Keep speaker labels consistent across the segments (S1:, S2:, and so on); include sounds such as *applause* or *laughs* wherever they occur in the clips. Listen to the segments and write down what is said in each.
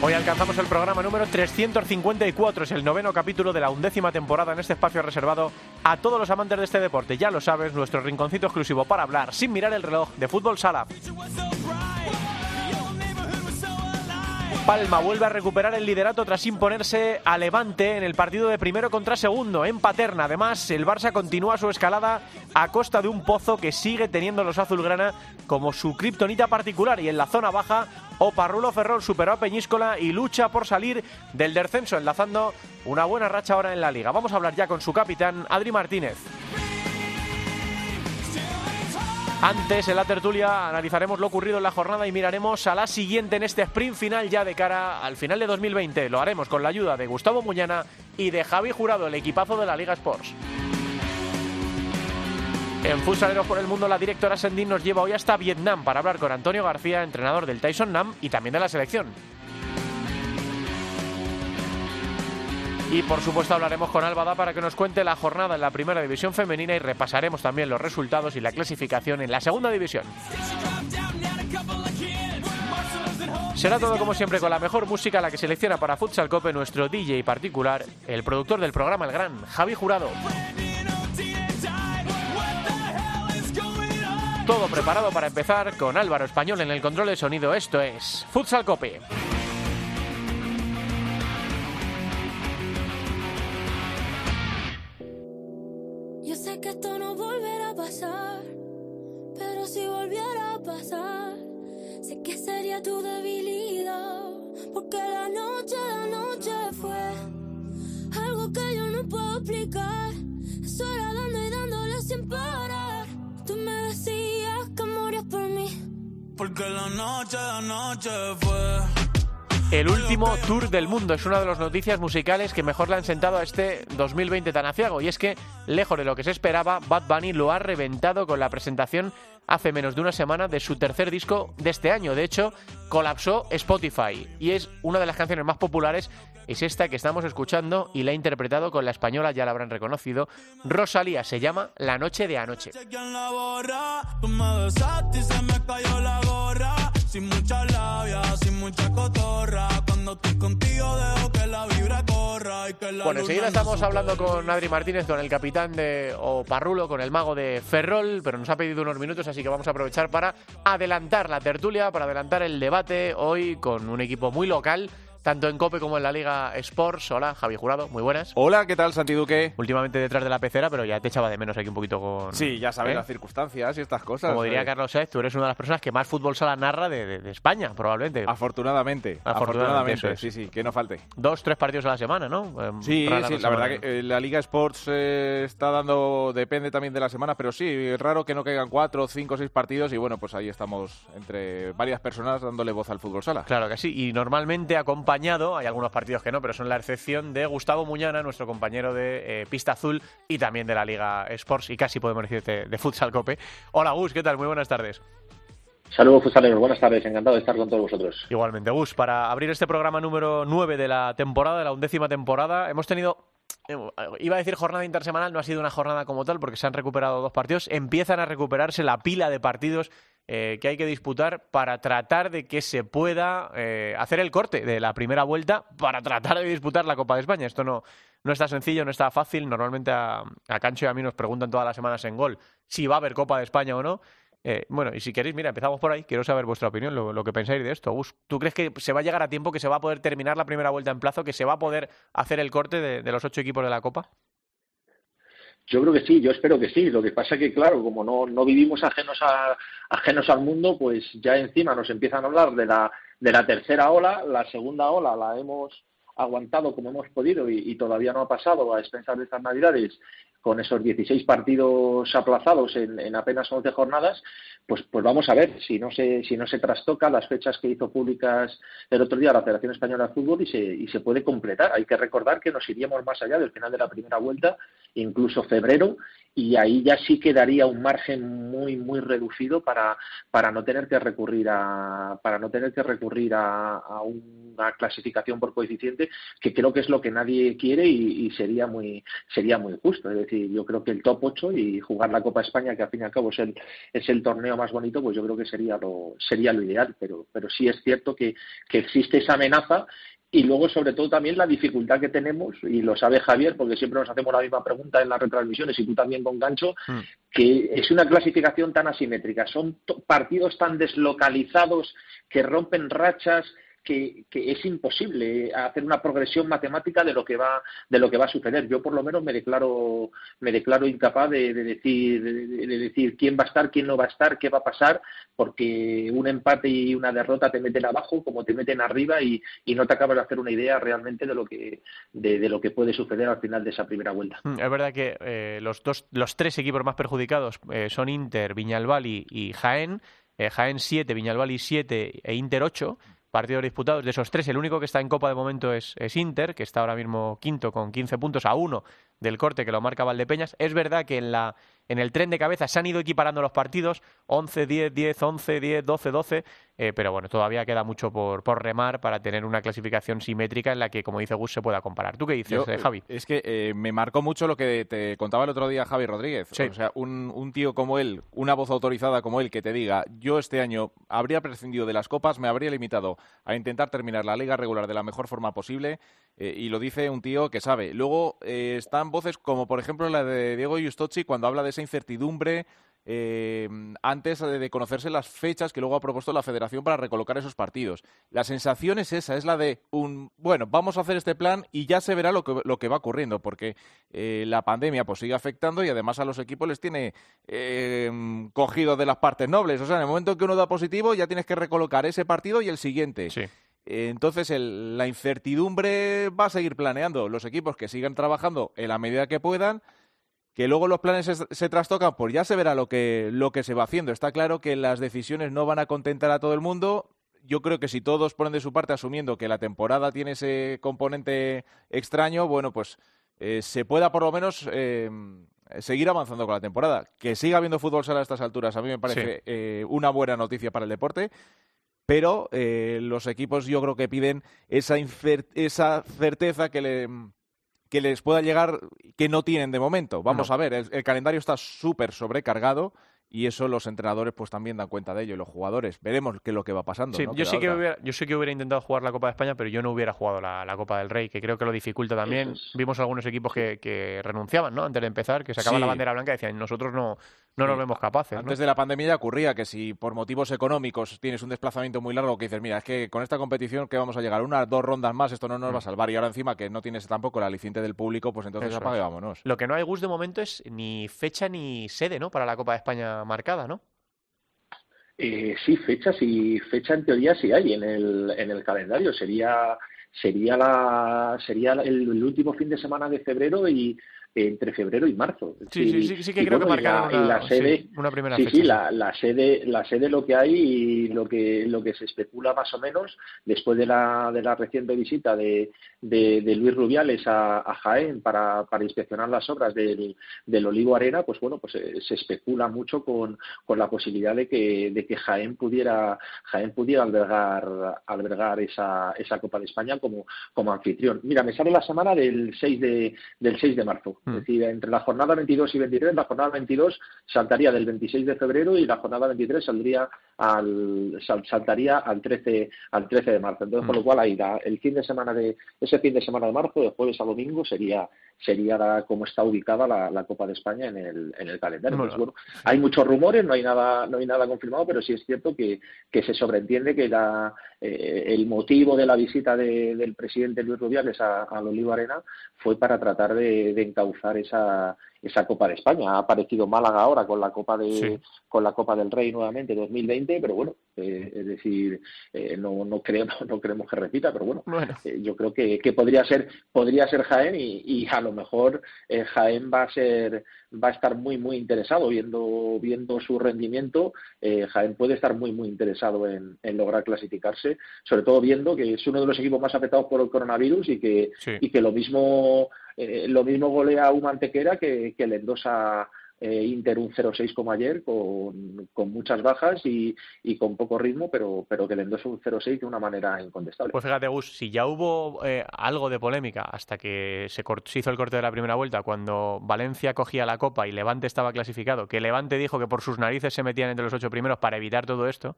S1: Hoy alcanzamos el programa número 354, es el noveno capítulo de la undécima temporada en este espacio reservado a todos los amantes de este deporte. Ya lo sabes, nuestro rinconcito exclusivo para hablar sin mirar el reloj de fútbol sala. Palma vuelve a recuperar el liderato tras imponerse a Levante en el partido de primero contra segundo en Paterna. Además, el Barça continúa su escalada a costa de un pozo que sigue teniendo los azulgrana como su kriptonita particular y en la zona baja Oparrulo Ferrol superó a Peñíscola y lucha por salir del descenso, enlazando una buena racha ahora en la liga. Vamos a hablar ya con su capitán, Adri Martínez. Antes, en la tertulia, analizaremos lo ocurrido en la jornada y miraremos a la siguiente en este sprint final ya de cara al final de 2020. Lo haremos con la ayuda de Gustavo Muñana y de Javi Jurado, el equipazo de la Liga Sports. En Futsaleros por el Mundo, la directora Sendin nos lleva hoy hasta Vietnam para hablar con Antonio García, entrenador del Tyson Nam y también de la selección. Y por supuesto hablaremos con Álvada para que nos cuente la jornada en la primera división femenina y repasaremos también los resultados y la clasificación en la segunda división. Será todo como siempre con la mejor música la que selecciona para Futsal Cope nuestro DJ particular, el productor del programa El Gran, Javi Jurado. Todo preparado para empezar con Álvaro Español en el control de sonido. Esto es Futsal Cope.
S2: Pasar, sé que sería tu debilidad, porque la noche, la noche fue algo que yo no puedo explicar. Es hora dando y dándole sin parar. Tú me decías que morías por mí.
S3: Porque la noche, la noche fue.
S1: El último tour del mundo es una de las noticias musicales que mejor le han sentado a este 2020 tan aciago. Y es que, lejos de lo que se esperaba, Bad Bunny lo ha reventado con la presentación hace menos de una semana de su tercer disco de este año. De hecho, colapsó Spotify. Y es una de las canciones más populares, es esta que estamos escuchando y la ha interpretado con la española, ya la habrán reconocido, Rosalía. Se llama La Noche de Anoche.
S3: Sin mucha mucha cotorra. Cuando estoy contigo dejo que la vibra corra y que la
S1: Bueno, enseguida estamos hablando con Adri Martínez, con el capitán de o Parrulo, con el mago de Ferrol, pero nos ha pedido unos minutos, así que vamos a aprovechar para adelantar la tertulia, para adelantar el debate hoy con un equipo muy local, tanto en Cope como en la Liga Sports. Hola, Javi Jurado, muy buenas.
S4: Hola, ¿qué tal, Santi Duque?
S1: Últimamente detrás de la pecera, pero ya te echaba de menos aquí un poquito con...
S4: Sí, ya sabes
S1: ¿Eh?
S4: las circunstancias y estas cosas.
S1: Como diría
S4: eh.
S1: Carlos Saez, tú eres una de las personas que más fútbol sala narra de, de- de España, probablemente.
S4: Afortunadamente,
S1: Afortunadamente, es.
S4: sí, sí, que no falte.
S1: Dos, tres partidos a la semana, ¿no? Eh,
S4: Sí, sí, la verdad que eh, la Liga Sports está dando, depende también de la semana, pero sí, es raro que no caigan cuatro, cinco, seis partidos y bueno, pues ahí estamos entre varias personas dándole voz al fútbol sala.
S1: Claro que sí, y normalmente acompañado, hay algunos partidos que no, pero son la excepción de Gustavo Muñana, nuestro compañero de eh, Pista Azul y también de la Liga Sports y casi podemos decirte de Futsal Cope. Hola Gus, ¿qué tal? Muy buenas tardes.
S5: Saludos futsaleros, buenas tardes, encantado de estar con todos vosotros.
S1: Igualmente, Gus, para abrir este programa número 9 de la temporada, de la undécima temporada, hemos tenido, eh, iba a decir jornada intersemanal, no ha sido una jornada como tal porque se han recuperado dos partidos, empiezan a recuperarse la pila de partidos eh, que hay que disputar para tratar de que se pueda eh, hacer el corte de la primera vuelta para tratar de disputar la Copa de España. Esto no, no está sencillo, no está fácil. Normalmente a, Cancho y a mí nos preguntan todas las semanas en gol si va a haber Copa de España o no. Eh, bueno, y si queréis, mira, empezamos por ahí. Quiero saber vuestra opinión, lo, que pensáis de esto. ¿tú crees que se va a llegar a tiempo, que se va a poder terminar la primera vuelta en plazo, que se va a poder hacer el corte de los ocho equipos de la Copa?
S5: Yo creo que sí, yo espero que sí. Lo que pasa que, claro, como no, no vivimos ajenos, a, ajenos al mundo, pues ya encima nos empiezan a hablar de la, de la tercera ola. La segunda ola la hemos aguantado como hemos podido y, y todavía no ha pasado a expensas de estas navidades con esos 16 partidos aplazados en, apenas 11 jornadas, pues, pues vamos a ver si no se si no se trastoca las fechas que hizo públicas el otro día la Federación Española de Fútbol y se, y se puede completar. Hay que recordar que nos iríamos más allá del final de la primera vuelta, incluso febrero, y ahí ya sí quedaría un margen muy muy reducido para, para no tener que recurrir a para no tener que recurrir a, una clasificación por coeficiente que creo que es lo que nadie quiere y, sería muy sería muy justo. Es decir yo creo que el top 8 y jugar la Copa España que al fin y al cabo es el es el torneo más bonito pues yo creo que sería lo sería lo ideal. Pero pero sí es cierto que, que existe esa amenaza y luego, sobre todo, también la dificultad que tenemos, y lo sabe Javier, porque siempre nos hacemos la misma pregunta en las retransmisiones y tú también con Gancho, mm. que es una clasificación tan asimétrica. Son partidos tan deslocalizados que rompen rachas, que, es imposible hacer una progresión matemática de lo que va de lo que va a suceder. Yo por lo menos me declaro me declaro incapaz de, decir de, decir quién va a estar, quién no va a estar, qué va a pasar, porque un empate y una derrota te meten abajo como te meten arriba y, no te acabas de hacer una idea realmente de lo que de, lo que puede suceder al final de esa primera vuelta.
S1: Mm, es verdad que eh, los dos los tres equipos más perjudicados eh, son Inter, Viñalbal y, Jaén. Eh, Jaén 7, Viñalbal 7 e Inter 8 partidos disputados. De esos tres, el único que está en Copa de momento es, es, Inter, que está ahora mismo quinto con 15 puntos a uno del corte que lo marca Valdepeñas. Es verdad que en, la, en el tren de cabeza se han ido equiparando los partidos, 11, 10, 10, 11, 10, 12, 12, pero bueno, todavía queda mucho por, por remar para tener una clasificación simétrica en la que, como dice Gus, se pueda comparar. ¿Tú qué dices, eh, Javi?
S4: Es que eh, me marcó mucho lo que te contaba el otro día Javi Rodríguez. O sea, un, un tío como él, una voz autorizada como él, que te diga, yo este año habría prescindido de las copas, me habría limitado a intentar terminar la liga regular de la mejor forma posible, eh, y lo dice un tío que sabe. Luego están voces como, por ejemplo, la de Diego Justochi cuando habla de esa incertidumbre eh, antes de conocerse las fechas que luego ha propuesto la federación para recolocar esos partidos. La sensación es esa, es la de un, bueno, vamos a hacer este plan y ya se verá lo que, lo que va ocurriendo, porque eh, la pandemia pues sigue afectando y además a los equipos les tiene eh, de las partes nobles. O sea, en el momento que uno da positivo ya tienes que recolocar ese partido y el siguiente. Entonces, la incertidumbre va a seguir planeando. Los equipos que sigan trabajando en la medida que puedan, que luego los planes se, trastocan, pues ya se verá lo que, lo que se va haciendo. Está claro que las decisiones no van a contentar a todo el mundo. Yo creo que si todos ponen de su parte asumiendo que la temporada tiene ese componente extraño, bueno, pues eh, se pueda por lo menos eh, seguir avanzando con la temporada. Que siga habiendo fútbol sala a estas alturas, a mí me parece eh, una buena noticia para el deporte pero los equipos yo creo que piden esa, esa certeza que le, que les pueda llegar que no tienen de momento. Vamos a ver, el, calendario está súper sobrecargado y eso los entrenadores pues también dan cuenta de ello y los jugadores. Veremos qué es lo que va pasando.
S1: Sí, yo, sí que hubiera, yo sí que hubiera intentado jugar la Copa de España, pero yo no hubiera jugado la, Copa del Rey, que creo que lo dificulta también. Vimos algunos equipos que, renunciaban ¿no? antes de empezar, que sacaban la bandera blanca y decían nosotros no, no nos vemos capaces.
S4: Antes de la pandemia ya ocurría que si por motivos económicos tienes un desplazamiento muy largo, que dices, mira, es que con esta competición que vamos a llegar unas dos rondas más, esto no nos va a mm. salvar. Y ahora encima que no tienes tampoco la aliciente del público, pues entonces apague vámonos.
S1: Lo que no hay gusto de momento es ni fecha ni sede, ¿no? Para la Copa de España marcada, ¿no?
S5: Eh, sí, fechas y fecha en teoría sí hay en el, en el calendario. Sería sería la sería el, último fin de semana de febrero y entre febrero y marzo.
S1: Sí, sí, sí, sí, que creo que marcaron
S5: una, sede,
S1: una primera
S5: sí, Sí, la, la, sede, la sede lo que hay y lo que, lo que se especula más o menos después de la, de la reciente visita de, de, Luis Rubiales a, Jaén para, para, inspeccionar las obras del, del Olivo Arena, pues bueno, pues eh, se, especula mucho con, con, la posibilidad de que, de que Jaén pudiera, Jaén pudiera albergar, albergar esa, esa Copa de España como, como anfitrión. Mira, me sale la semana del 6 de, del 6 de marzo. Es mm. decir, entre la jornada 22 y 23, la jornada 22 saltaría del 26 de febrero y la jornada 23 saldría al, saltaría al 13, al 13 de marzo. Entonces, con lo mm. cual, ahí el fin de semana de, ese fin de semana de marzo, de jueves a domingo, sería, sería como está ubicada la, Copa de España en el, en el calendario. bueno, hay muchos rumores, no hay nada, no hay nada confirmado, pero sí es cierto que, que se sobreentiende que la, eh, el motivo de la visita del presidente Luis Rubiales a, al Olivo Arena fue para tratar de, de encauzar esa, esa Copa de España. Ha aparecido Málaga ahora con la Copa de con la Copa del Rey nuevamente 2020, pero bueno, eh, es decir, eh, no no creemos *laughs* no creemos que repita, pero bueno, eh, yo creo que, que podría ser podría ser Jaén y, y a lo mejor Jaén va a ser va a estar muy muy interesado viendo viendo su rendimiento. Jaén puede estar muy muy interesado en, en, lograr clasificarse, sobre todo viendo que es uno de los equipos más afectados por el coronavirus y que y que lo mismo eh, lo mismo golea un Mantequera que, que le endosa eh, Inter un 0-6 como ayer, con, muchas bajas y, con poco ritmo, pero, que le endosa un 0-6 de una manera incontestable.
S1: Pues fíjate, Gus, si ya hubo eh, algo de polémica hasta que se, se, hizo el corte de la primera vuelta, cuando Valencia cogía la copa y Levante estaba clasificado, que Levante dijo que por sus narices se metían entre los ocho primeros para evitar todo esto,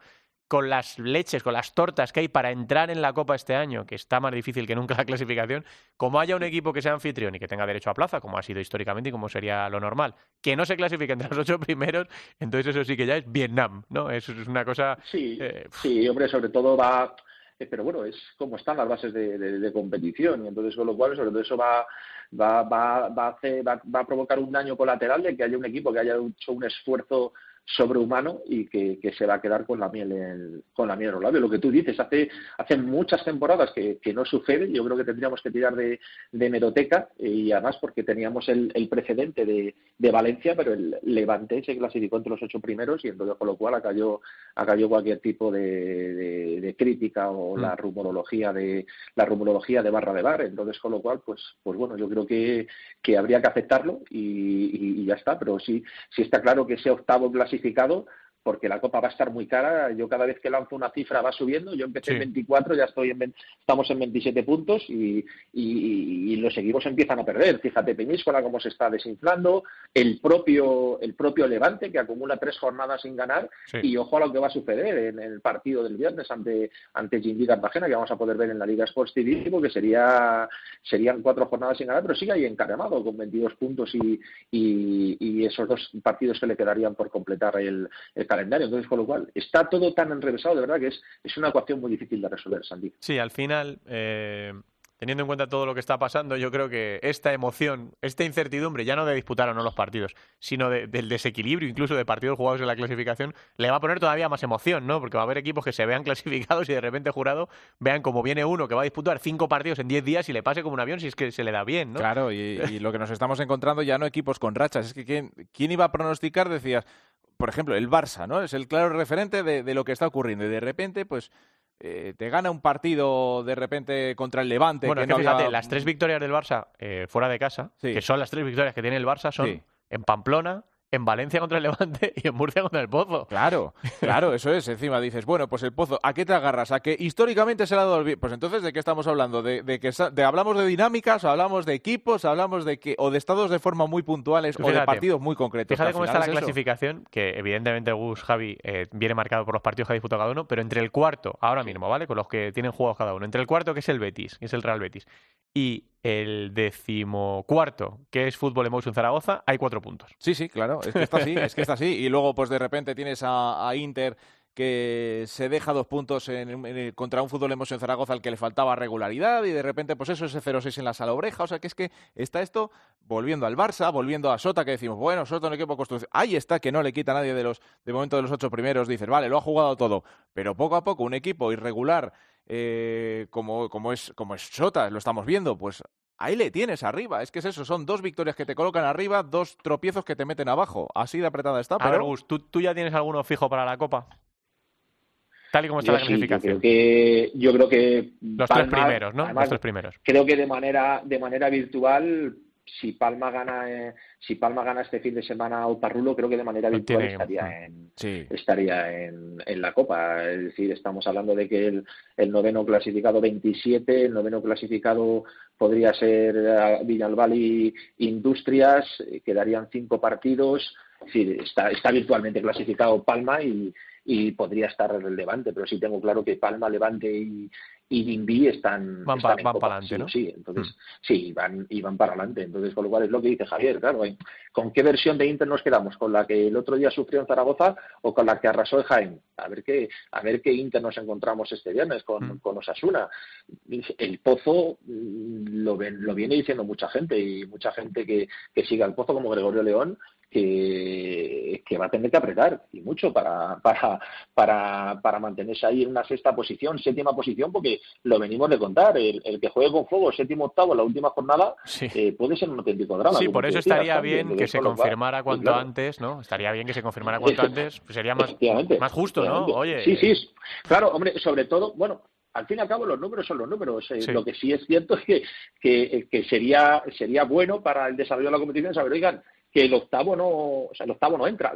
S1: con las leches, con las tortas que hay para entrar en la Copa este año, que está más difícil que nunca la *laughs* clasificación, como haya un equipo que sea anfitrión y que tenga derecho a plaza, como ha sido históricamente y como sería lo normal, que no se clasifique entre los ocho primeros, entonces eso sí que ya es Vietnam, ¿no? Eso es una cosa...
S5: Sí, eh, sí hombre, sobre todo va... Eh, pero bueno, es como están las bases de, competición y entonces con lo cual sobre todo eso va va, va, va, a hacer, va, va a provocar un daño colateral de que haya un equipo que haya hecho un esfuerzo sobrehumano y que, que, se va a quedar con la miel en, con la miel en los labios. Lo que tú dices, hace, hace muchas temporadas que, que no sucede, yo creo que tendríamos que tirar de, de meroteca y además porque teníamos el, el precedente de, de, Valencia, pero el Levante se clasificó entre los ocho primeros y entonces con lo cual acalló, acalló cualquier tipo de, de crítica o mm. la rumorología de la rumorología de barra de bar. Entonces con lo cual, pues, pues bueno, yo creo que, que habría que aceptarlo y, y, y ya está, pero sí, sí está claro que ese octavo clasificado clasificado porque la copa va a estar muy cara. Yo cada vez que lanzo una cifra va subiendo. Yo empecé en 24, ya estoy en estamos en 27 puntos y, y, los equipos empiezan a perder. Fíjate Peñíscola cómo se está desinflando, el propio el propio Levante que acumula tres jornadas sin ganar y ojo a lo que va a suceder en el partido del viernes ante ante Gindí Cartagena que vamos a poder ver en la Liga Sports TV porque sería serían cuatro jornadas sin ganar, pero sigue ahí encaramado con 22 puntos y, y, esos dos partidos que le quedarían por completar el calendario. Entonces, con lo cual, está todo tan enrevesado, de verdad, que es, es una ecuación muy difícil de resolver, Sandy.
S1: Sí, al final, eh, teniendo en cuenta todo lo que está pasando, yo creo que esta emoción, esta incertidumbre, ya no de disputar o no los partidos, sino del desequilibrio incluso de partidos jugados en la clasificación, le va a poner todavía más emoción, ¿no? Porque va a haber equipos que se vean *laughs* clasificados y de repente jurado vean como viene uno que va a disputar cinco partidos en diez días y le pase como un avión si es que se le da bien, ¿no?
S4: Claro, y, lo que nos estamos encontrando ya no equipos con rachas, es que ¿quién, iba a pronosticar? Decías, por ejemplo, el Barça, ¿no? Es el claro referente de, de lo que está ocurriendo. Y de repente, pues, eh, te gana un partido de repente contra el Levante.
S1: Bueno, que, fíjate, las tres victorias del Barça eh, fuera de casa, que son las tres victorias que tiene el Barça, son en Pamplona, en Valencia contra el Levante y en Murcia contra el Pozo.
S4: Claro, claro, *laughs* eso es. Encima dices, bueno, pues el Pozo, ¿a qué te agarras? ¿A que históricamente se le ha dado el Pues entonces, ¿de qué estamos hablando? ¿De, de que de, hablamos de dinámicas, hablamos de equipos, hablamos de que o de estados de forma muy puntuales o de partidos muy concretos?
S1: Fíjate cómo está la clasificación, que evidentemente Gus, Javi, eh, viene marcado por los partidos que ha disputado cada uno, pero entre el cuarto, ahora mismo, ¿vale? Con los que tienen jugados cada uno, entre el cuarto, que es el Betis, que es el Real Betis, y el decimocuarto, que es Fútbol Emotion Zaragoza, hay cuatro puntos.
S4: Sí, sí, claro, es que está así, es que está así. Y luego, pues de repente tienes a, Inter que se deja dos puntos en, contra un Fútbol Emotion Zaragoza al que le faltaba regularidad y de repente, pues eso, ese 0-6 en la sala. O sea, que es que está esto volviendo al Barça, volviendo a Sota, que decimos, bueno, Sota un equipo construcción. Ahí está, que no le quita a nadie de los, de momento de los ocho primeros. Dices, vale, lo ha jugado todo. Pero poco a poco, un equipo irregular eh, como, como, es, como es Sota, lo estamos viendo, pues ahí le tienes arriba. Es que es eso, son dos victorias que te colocan arriba, dos tropiezos que te meten abajo. Así de apretada está.
S1: A ver, Gus, ¿tú, ya tienes alguno fijo para la Copa? Tal y como está la clasificación.
S5: yo, creo que, yo creo que
S1: los tres primeros, ¿no? los tres primeros.
S5: Creo que de manera de manera virtual si Palma gana eh, si Palma gana este fin de semana a Parrulo creo que de manera virtual estaría en estaría en, en, la Copa. Es decir estamos hablando de que el, el, noveno clasificado 27 el noveno clasificado podría ser eh, Villalbal y Industrias eh, quedarían cinco partidos. Es decir, está, está virtualmente clasificado Palma y, y podría estar relevante, pero sí tengo claro que Palma, Levante y, y Dimbi están,
S1: van,
S5: para
S1: adelante, ¿no?
S5: Sí, entonces mm. sí, van y van para adelante. Entonces, con lo cual es lo que dice Javier, claro, ¿con qué versión de Inter nos quedamos? ¿Con la que el otro día sufrió en Zaragoza o con la que arrasó en Jaén? A ver qué, a ver qué Inter nos encontramos este viernes con, mm. con Osasuna. El Pozo mm, lo, lo viene diciendo mucha gente y mucha gente que, que sigue al pozo como Gregorio León que, que, va a tener que apretar y mucho para, para, para, para mantenerse ahí en una sexta posición, séptima posición, porque lo venimos de contar. El, que juegue con fuego séptimo octavo en la última jornada eh, puede ser un auténtico drama.
S1: Sí, por eso estaría bien que se confirmara cuanto antes, ¿no? Estaría bien que se confirmara cuanto antes, pues sería más, más justo, ¿no? Oye.
S5: Sí, sí, claro, hombre, sobre todo, bueno, al fin y al cabo los números son los números. Eh, lo que sí es cierto es que, que, que, sería, sería bueno para el desarrollo de la competición saber, oigan, que el octavo no, o sea, el octavo no entra.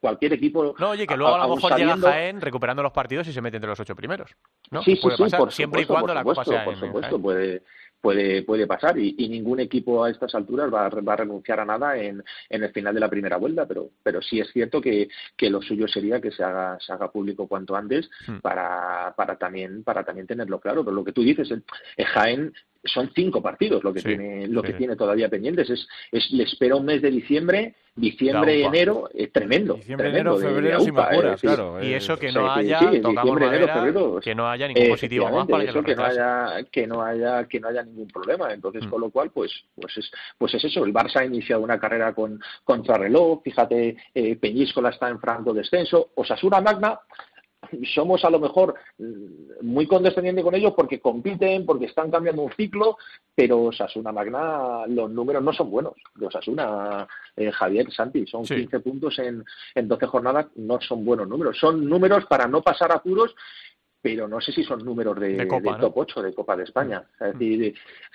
S5: cualquier equipo.
S1: No, oye, que luego a, lo mejor llega Jaén recuperando los partidos y se mete entre los ocho primeros. ¿no?
S5: Sí, sí, sí, por
S1: siempre y cuando la Copa sea
S5: Por supuesto, puede, puede, puede pasar y, ningún equipo a estas alturas va, va, a renunciar a nada en, en el final de la primera vuelta, pero, pero sí es cierto que, que lo suyo sería que se haga, se haga público cuanto antes hmm. para, para, también, para también tenerlo claro. Pero lo que tú dices, el, Jaén son cinco partidos lo que tiene lo que tiene todavía pendientes. Es, es le espera un mes de diciembre diciembre enero es tremendo
S4: diciembre enero febrero sin
S1: eh, claro y eso que no haya que no haya ningún positivo más para
S5: que, que no haya que no haya que no haya ningún problema. Entonces mm. con lo cual pues pues es pues es eso. El Barça ha iniciado una carrera con contrarreloj fíjate eh, Peñíscola está en franco descenso. Osasuna Magna somos a lo mejor mm, muy condescendientes con ellos porque compiten, porque están cambiando un ciclo, pero Osasuna Magna, los números no son buenos. De Osasuna, eh, Javier, Santi, son 15 puntos en, en 12 jornadas, no son buenos números. Son números para no pasar apuros pero no sé si son números de, top 8 de Copa de España. Es mm. decir,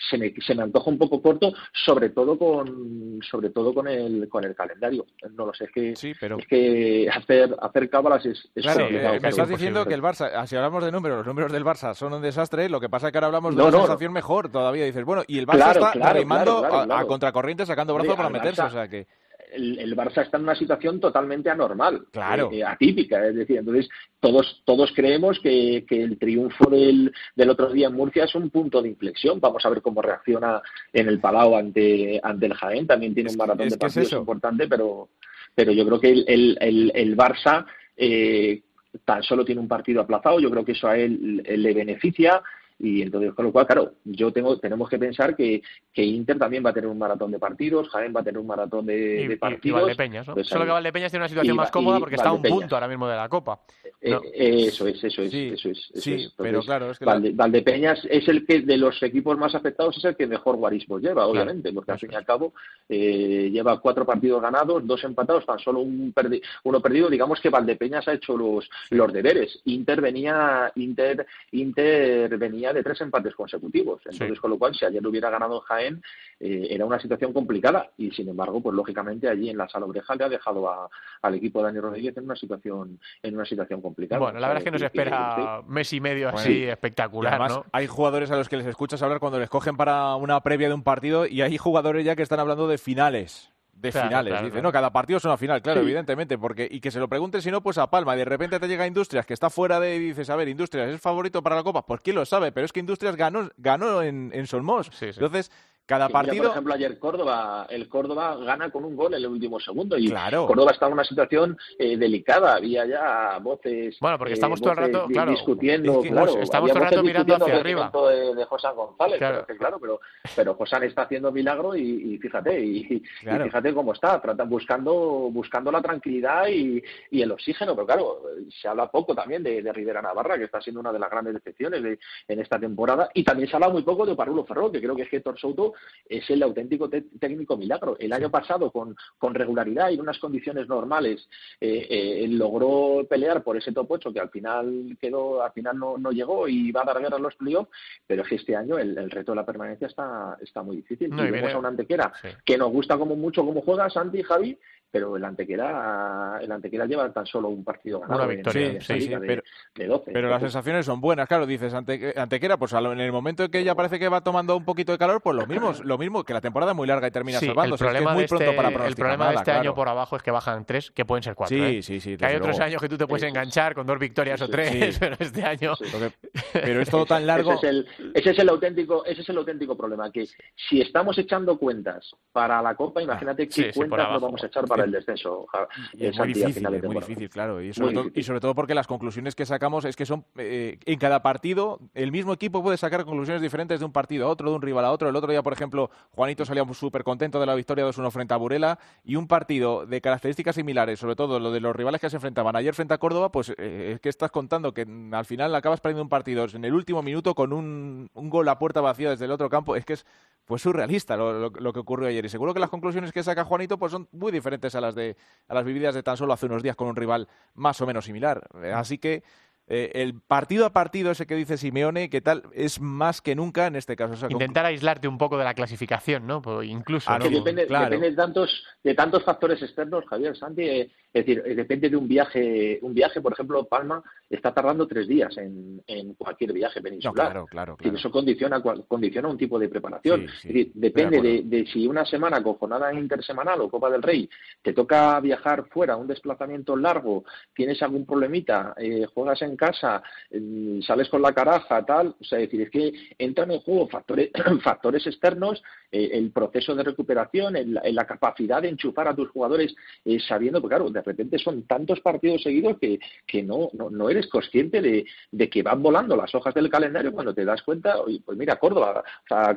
S5: se me, se me antoja un poco corto, sobre todo con sobre todo con el con el calendario. No lo sé, es que, es que hacer, hacer cábalas es, es
S4: claro, eh, me estás diciendo que el Barça, ah, si hablamos de números, los números del Barça son un desastre, lo que pasa es que ahora hablamos de una sensación mejor todavía. Dices, bueno, y el Barça está arrimando a, contracorriente, sacando brazos para meterse, o sea que
S5: el, Barça está en una situación totalmente anormal,
S4: claro.
S5: Eh, atípica. Es decir, entonces todos, todos creemos que, el triunfo del, del, otro día en Murcia es un punto de inflexión. Vamos a ver cómo reacciona en el Palau ante, ante el Jaén. También tiene un maratón de partidos importante, pero, pero yo creo que el, el, el, Barça eh, tan solo tiene un partido aplazado. Yo creo que eso a él le beneficia. Y entonces, con lo cual, claro, yo tengo, tenemos que pensar que, que Inter también va a tener un maratón de partidos, Jaén va a tener un maratón de, partidos. Y
S1: Valdepeñas, ¿no? Pues Solo que Valdepeñas tiene una situación más cómoda porque está a un punto ahora mismo de la Copa.
S5: Eh, eso es, eso es, eso es.
S4: sí, pero claro, es que
S5: Valdepeñas es el que de los equipos más afectados es el que mejor guarismos lleva, obviamente, porque al fin y al cabo eh, lleva cuatro partidos ganados, dos empatados, tan solo un uno perdido. Digamos que Valdepeñas ha hecho los, los deberes. Inter venía, Inter, Inter venía de tres empates consecutivos. Entonces, con lo cual, si ayer hubiera ganado Jaén, eh, era una situación complicada. Y sin embargo, pues lógicamente allí en la sala oreja le ha dejado al equipo de Dani Rodríguez en una situación, en una situación complicada.
S1: Bueno, la verdad es que nos espera mes y medio así espectacular. Además,
S4: hay jugadores a los que les escuchas hablar cuando les cogen para una previa de un partido y hay jugadores ya que están hablando de finales de finales. Dice, no, cada partido es una final, claro, evidentemente, porque y que se lo pregunte si no, pues a Palma. Y de repente te llega Industrias, que está fuera de, y dices, a ver, Industrias, ¿es favorito para la Copa? Pues quién lo sabe, pero es que Industrias ganó, ganó en, en Solmos. Entonces, cada partido.
S5: por ejemplo, ayer Córdoba, el Córdoba gana con un gol en el último segundo y Córdoba está en una situación eh, delicada. Había ya voces.
S1: Bueno, porque estamos eh, todo el rato
S5: discutiendo. claro,
S1: estamos todo el rato mirando hacia arriba.
S5: De, de José González, claro. Pero, pero, pero José está haciendo milagro y, fíjate, y, fíjate cómo está. Tratan buscando, buscando la tranquilidad y, y, el oxígeno. Pero claro, se habla poco también de, de Rivera Navarra, que está siendo una de las grandes decepciones de, en esta temporada. Y también se habla muy poco de Parulo Ferro, que creo que es que Souto es el auténtico técnico milagro. El año pasado, con, con regularidad y en unas condiciones normales, eh, eh, logró pelear por ese top 8 que al final quedó, al final no, no llegó y va a dar guerra en los playoffs, pero es que este año el, reto de la permanencia está, está muy difícil. No, y vemos a una antequera que nos gusta como mucho cómo juega Santi y Javi, pero el Antequera, el Antequera lleva tan solo un partido ganado.
S4: Una victoria, sí, sí, pero, de 12. Pero las sensaciones son buenas, claro, dices Antequera, pues en el momento en que ella parece que va tomando un poquito de calor, pues lo mismo lo mismo, que la temporada es muy larga y termina
S1: Sí,
S4: salvando.
S1: el problema,
S4: muy
S1: de
S4: pronto
S1: este,
S4: para
S1: el problema de este año por abajo es que bajan tres, que pueden ser cuatro.
S4: Sí,
S1: ¿eh?
S4: sí, sí,
S1: Que hay otros
S4: luego.
S1: años que tú te puedes enganchar con dos victorias o tres,
S4: sí. *laughs*
S1: pero este año...
S4: Pero es todo *laughs* tan largo.
S5: Ese es, el, ese es el auténtico, ese es el auténtico problema, que si estamos echando cuentas para la Copa, imagínate
S1: sí,
S5: qué cuentas nos vamos a echar para el descenso.
S4: Y es muy difícil, es muy claro. Y sobre, todo, y sobre todo porque las conclusiones que sacamos es que son eh, en cada partido, el mismo equipo puede sacar conclusiones diferentes de un partido a otro, de un rival a otro. El otro día, por ejemplo, Juanito salía súper contento de la victoria 2-1 frente a Burela y un partido de características similares, sobre todo lo de los rivales que se enfrentaban ayer frente a Córdoba, pues eh, es que estás contando que al final acabas perdiendo un partido en el último minuto con un, un gol a puerta vacía desde el otro campo. Es que es pues surrealista lo, lo- lo que ocurrió ayer. Y seguro que las conclusiones que saca Juanito pues son muy diferentes a las de a las vividas de tan solo hace unos días con un rival más o menos similar. Así que eh, el partido a partido ese que dice Simeone, que tal, es más que nunca en este caso. O sea, con-
S1: Intentar aislarte un poco de la clasificación, ¿no? Pues incluso,
S4: Ah,
S1: ¿no?
S5: que depende,
S4: claro.
S5: depende de tantos de tantos factores externos, Javier Santi. eh, es decir, eh, depende de un viaje. Un viaje, por ejemplo, Palma está tardando tres días en, en cualquier viaje
S4: No,
S5: peninsular.
S4: claro, claro,
S5: eso condiciona, condiciona un tipo de preparación.
S4: Sí, sí,
S5: es decir, depende
S4: de
S5: de, si una semana con jornada intersemanal o Copa del Rey te toca viajar fuera, un desplazamiento largo, tienes algún problemita, eh, juegas en casa, eh, sales con la caraja, tal. O sea, es decir, es que entran en juego factores, *clears throat* factores externos, el proceso de recuperación, el- el- la capacidad de enchufar a tus jugadores eh, sabiendo que, claro, de repente son tantos partidos seguidos que, no, eres consciente de, que van volando las hojas del calendario cuando te das cuenta, pues mira, Córdoba,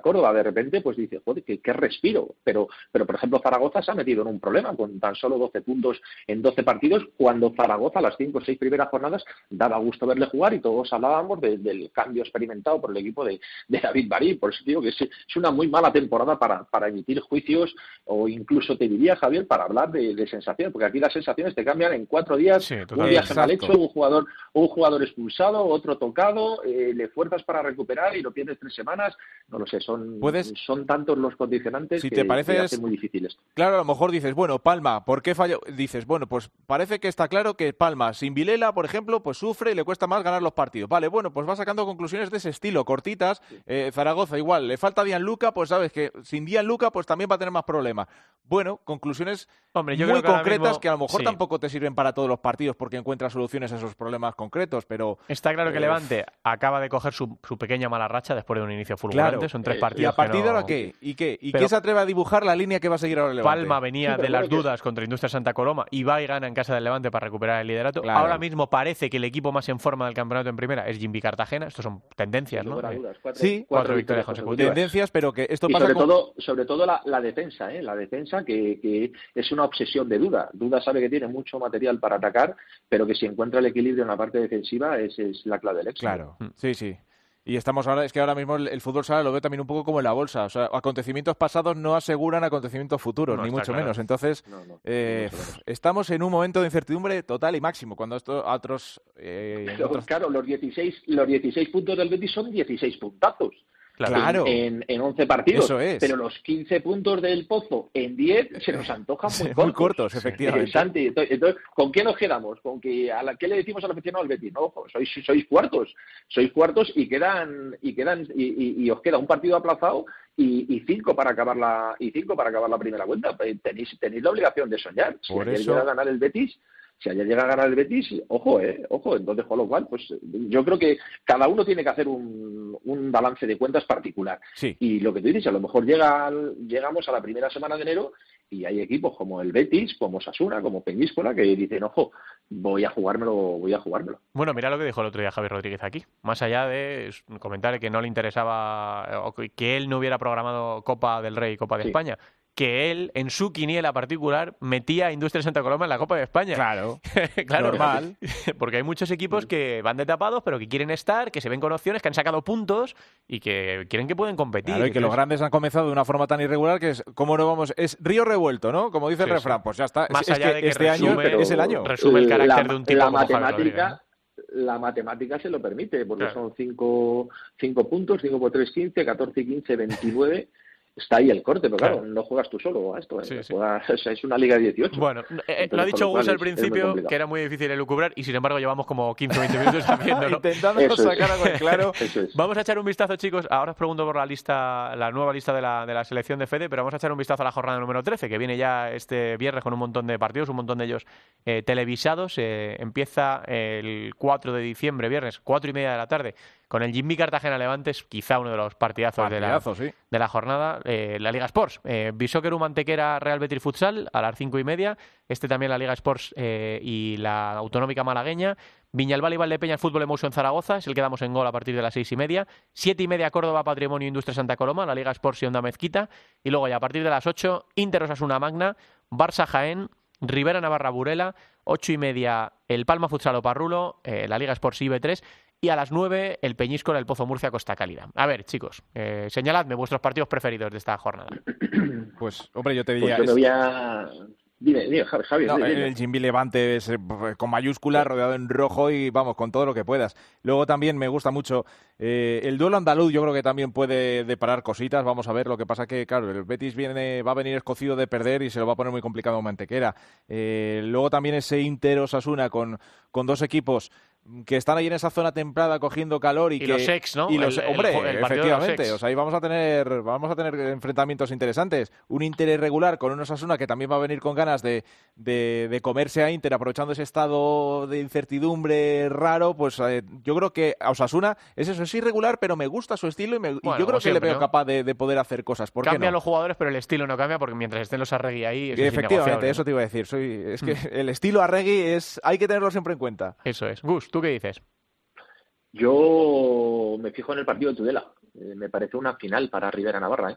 S5: Córdoba de repente pues dice, joder, qué, qué respiro. Pero, pero, por ejemplo, Zaragoza se ha metido en un problema con tan solo 12 puntos en 12 partidos, cuando Zaragoza las 5 o 6 primeras jornadas daba gusto verle jugar y todos hablábamos de- del cambio experimentado por el equipo de, David Barí. Por eso digo que es una muy mala temporada para, para emitir juicios o incluso te diría, Javier, para hablar de, de sensaciones, porque aquí las sensaciones te cambian en cuatro días,
S1: Sí,
S5: un viaje mal hecho, un jugador, un jugador expulsado, otro tocado, eh, le fuerzas para recuperar y lo pierdes tres semanas, no lo sé, son,
S4: Puedes-
S5: son tantos los condicionantes
S4: Si
S5: que,
S4: te parece
S5: hacen muy difícil esto.
S4: Claro, a lo mejor dices, bueno, Palma, ¿por qué falló? Dices, bueno, pues parece que está claro que Palma, sin Vilela, por ejemplo, pues sufre y le cuesta más ganar los partidos. Vale, bueno, pues va sacando conclusiones de ese estilo, cortitas. Eh, Zaragoza, igual, le falta Luca, pues sabes que sin Luca, pues también va a tener más problemas. Bueno, conclusiones
S1: Hombre, yo
S4: muy
S1: creo que ahora
S4: concretas
S1: mismo-
S4: que a lo mejor
S1: sí.
S4: tampoco te sirven para todos los partidos porque encuentras soluciones a esos problemas concretos, pero
S1: Está claro que
S4: Eh,
S1: Levante acaba de coger su, su pequeña mala racha después de un inicio fulgurante.
S4: Claro.
S1: Son tres
S5: Eh,
S1: partidos.
S4: ¿y a
S1: que
S4: partir de
S1: no-
S4: ahora qué? ¿Y qué? ¿Y
S1: Pero-
S4: quién se atreve a dibujar la línea que va a seguir ahora el Levante?
S1: Palma venía
S5: Sí,
S1: de las dudas contra Industria Santa Coloma y va y gana en casa del Levante para recuperar el liderato.
S4: Claro.
S1: Ahora mismo parece que el equipo más en forma del campeonato en primera es Jimby Cartagena. Estos son tendencias, ¿no? Eh,
S5: dudas, cuatro,
S4: sí,
S1: cuatro victorias consecutivas.
S4: Tendencias, pero que esto
S5: Y
S4: pasa con-
S5: todo, sobre todo la, la defensa, ¿eh? la defensa que, que es una obsesión de duda. Duda sabe que tiene mucho material para atacar, pero que si encuentra el equilibrio en la parte defensiva es, es la clave del éxito.
S4: Claro, sí, sí. Y estamos ahora, es que ahora mismo el, el fútbol sala lo veo también un poco como en la bolsa. O sea, acontecimientos pasados no aseguran acontecimientos futuros,
S1: No,
S4: ni mucho
S1: claro.
S4: menos. Entonces,
S5: No, no,
S4: eh, estamos en un momento de incertidumbre total y máximo. Cuando esto a otros, eh,
S5: Pero,
S4: otros-
S5: claro, los 16, los 16 puntos del Betis son 16 puntazos.
S4: Claro.
S5: En, en 11 partidos.
S4: Eso es.
S5: Pero los 15 puntos del Pozo en 10 se nos antojan *laughs* muy
S4: muy
S5: cortos.
S4: efectivamente. *laughs*
S5: Santi, entonces, ¿con qué nos quedamos? ¿Con que a la, ¿Qué le decimos al aficionado del Betis? No, ojo, sois, sois cuartos. Sois cuartos y quedan y quedan y, y- y os queda un partido aplazado y, y cinco para acabar la y cinco para acabar la primera cuenta. Eh, Tenéis, tenéis la obligación de soñar. Si
S4: Por
S5: ayer
S4: eso-
S5: ganar el Betis, si ayer llega a ganar el Betis, ojo, eh, ojo, entonces con lo cual, pues yo creo que cada uno tiene que hacer un, un balance de cuentas particular.
S4: Sí,
S5: Y lo que tú dices, a lo mejor llega al- llegamos a la primera semana de enero y hay equipos como el Betis, como Sasuna, como Peñíscola, que dicen, ojo, voy a jugármelo, voy a jugármelo.
S1: Bueno, mira lo que dijo el otro día Javier Rodríguez aquí. Más allá de comentar que no le interesaba o que- que él no hubiera programado Copa del Rey y Copa de
S5: Sí.
S1: España, que él en su quiniela particular metía a Industria Santa Coloma en la Copa de España.
S4: claro. *laughs*
S1: claro,
S4: Normal. *laughs*
S1: Porque hay muchos equipos que van de tapados, pero que quieren estar, que se ven con opciones, que han sacado puntos y que quieren que pueden competir.
S4: Claro, y que los grandes han comenzado de una forma tan irregular que es, ¿cómo no vamos? Es río revuelto, ¿no? Como dice el
S1: Sí,
S4: refrán,
S1: sí.
S4: pues ya está.
S1: Más
S4: Es- es
S1: allá
S4: que
S1: de que
S4: este año es el año.
S1: Resume el carácter
S5: la,
S1: de un tipo
S5: la
S1: como
S5: matemática, la matemática se lo permite, porque
S1: Claro.
S5: son cinco, cinco puntos, 5 por 3, 15, 14 y 15, 29. Está ahí el corte, pero claro, no juegas tú solo a esto, ¿eh? *laughs* es una liga de 18.
S1: Bueno, eh, lo ha dicho Gus al principio, que era muy difícil elucubrar, y sin embargo llevamos como 15 o 20 minutos *laughs* haciéndolo.
S4: Intentando sacar algo claro. *laughs*
S1: Vamos a echar un vistazo, chicos, ahora os pregunto por la lista, la nueva lista de la, de la selección de Fede, pero vamos a echar un vistazo a la jornada número 13, que viene ya este viernes con un montón de partidos, un montón de ellos eh, televisados. Eh, empieza el 4 de diciembre, viernes, 4 y media de la tarde, con el Jimmy Cartagena Levantes, quizá uno de los partidazos de, la, de la jornada, eh, la Liga Sports. Eh, Bisóqueru Mantequera Real Betis Futsal a las cinco y media. Este también la Liga Sports eh, y la Autonómica Malagueña. Viñalbal y Valdepeña Fútbol Emoso en Zaragoza, es el que damos en gol a partir de las seis y media. Siete y media Córdoba Patrimonio Industria Santa Coloma, la Liga Sports y Onda Mezquita. Y luego ya a partir de las ocho, Inter Osasuna Magna, Barça Jaén, Rivera Navarra Burela, ocho y media el Palma Futsal Parrulo, la Liga Sports IB3 y a las 9 el Peñíscola, el Pozo Murcia, Costa Cálida. A ver, chicos, eh, señaladme vuestros partidos preferidos de esta jornada. *clears throat*
S4: Pues, hombre, yo te diría...
S5: Pues yo voy a... Dime, dime, Javi.
S4: El Jimmy Levante es, eh, con mayúsculas, rodeado en rojo y vamos, con todo lo que puedas. Luego también me gusta mucho eh, el duelo andaluz, yo creo que también puede deparar cositas. Vamos a ver, lo que pasa que, claro, el Betis viene, va a venir escocido de perder y se lo va a poner muy complicado a Mantequera. luego también ese Inter Osasuna con, con dos equipos que están ahí en esa zona templada cogiendo calor y,
S1: y
S4: que
S1: los ex, ¿no?
S4: Y los, hombre, efectivamente, o sea, ahí vamos a tener vamos a tener enfrentamientos interesantes. Un Inter irregular con un Osasuna que también va a venir con ganas de, de, comerse a Inter aprovechando ese estado de incertidumbre raro, pues eh, yo creo que a Osasuna es eso, es irregular, pero me gusta su estilo y, me, yo creo que le veo capaz de, poder hacer cosas. ¿Por
S1: cambia
S4: no?
S1: los jugadores, pero el estilo no cambia porque mientras estén los Arregui ahí es
S4: Efectivamente, eso te iba a decir. Soy, es que mm. el estilo Arregui es hay que tenerlo siempre en cuenta.
S1: Eso es. Gus, ¿Tú qué dices?
S5: Yo me fijo en el partido de Tudela. Eh, me parece una final para Rivera Navarra. ¿eh?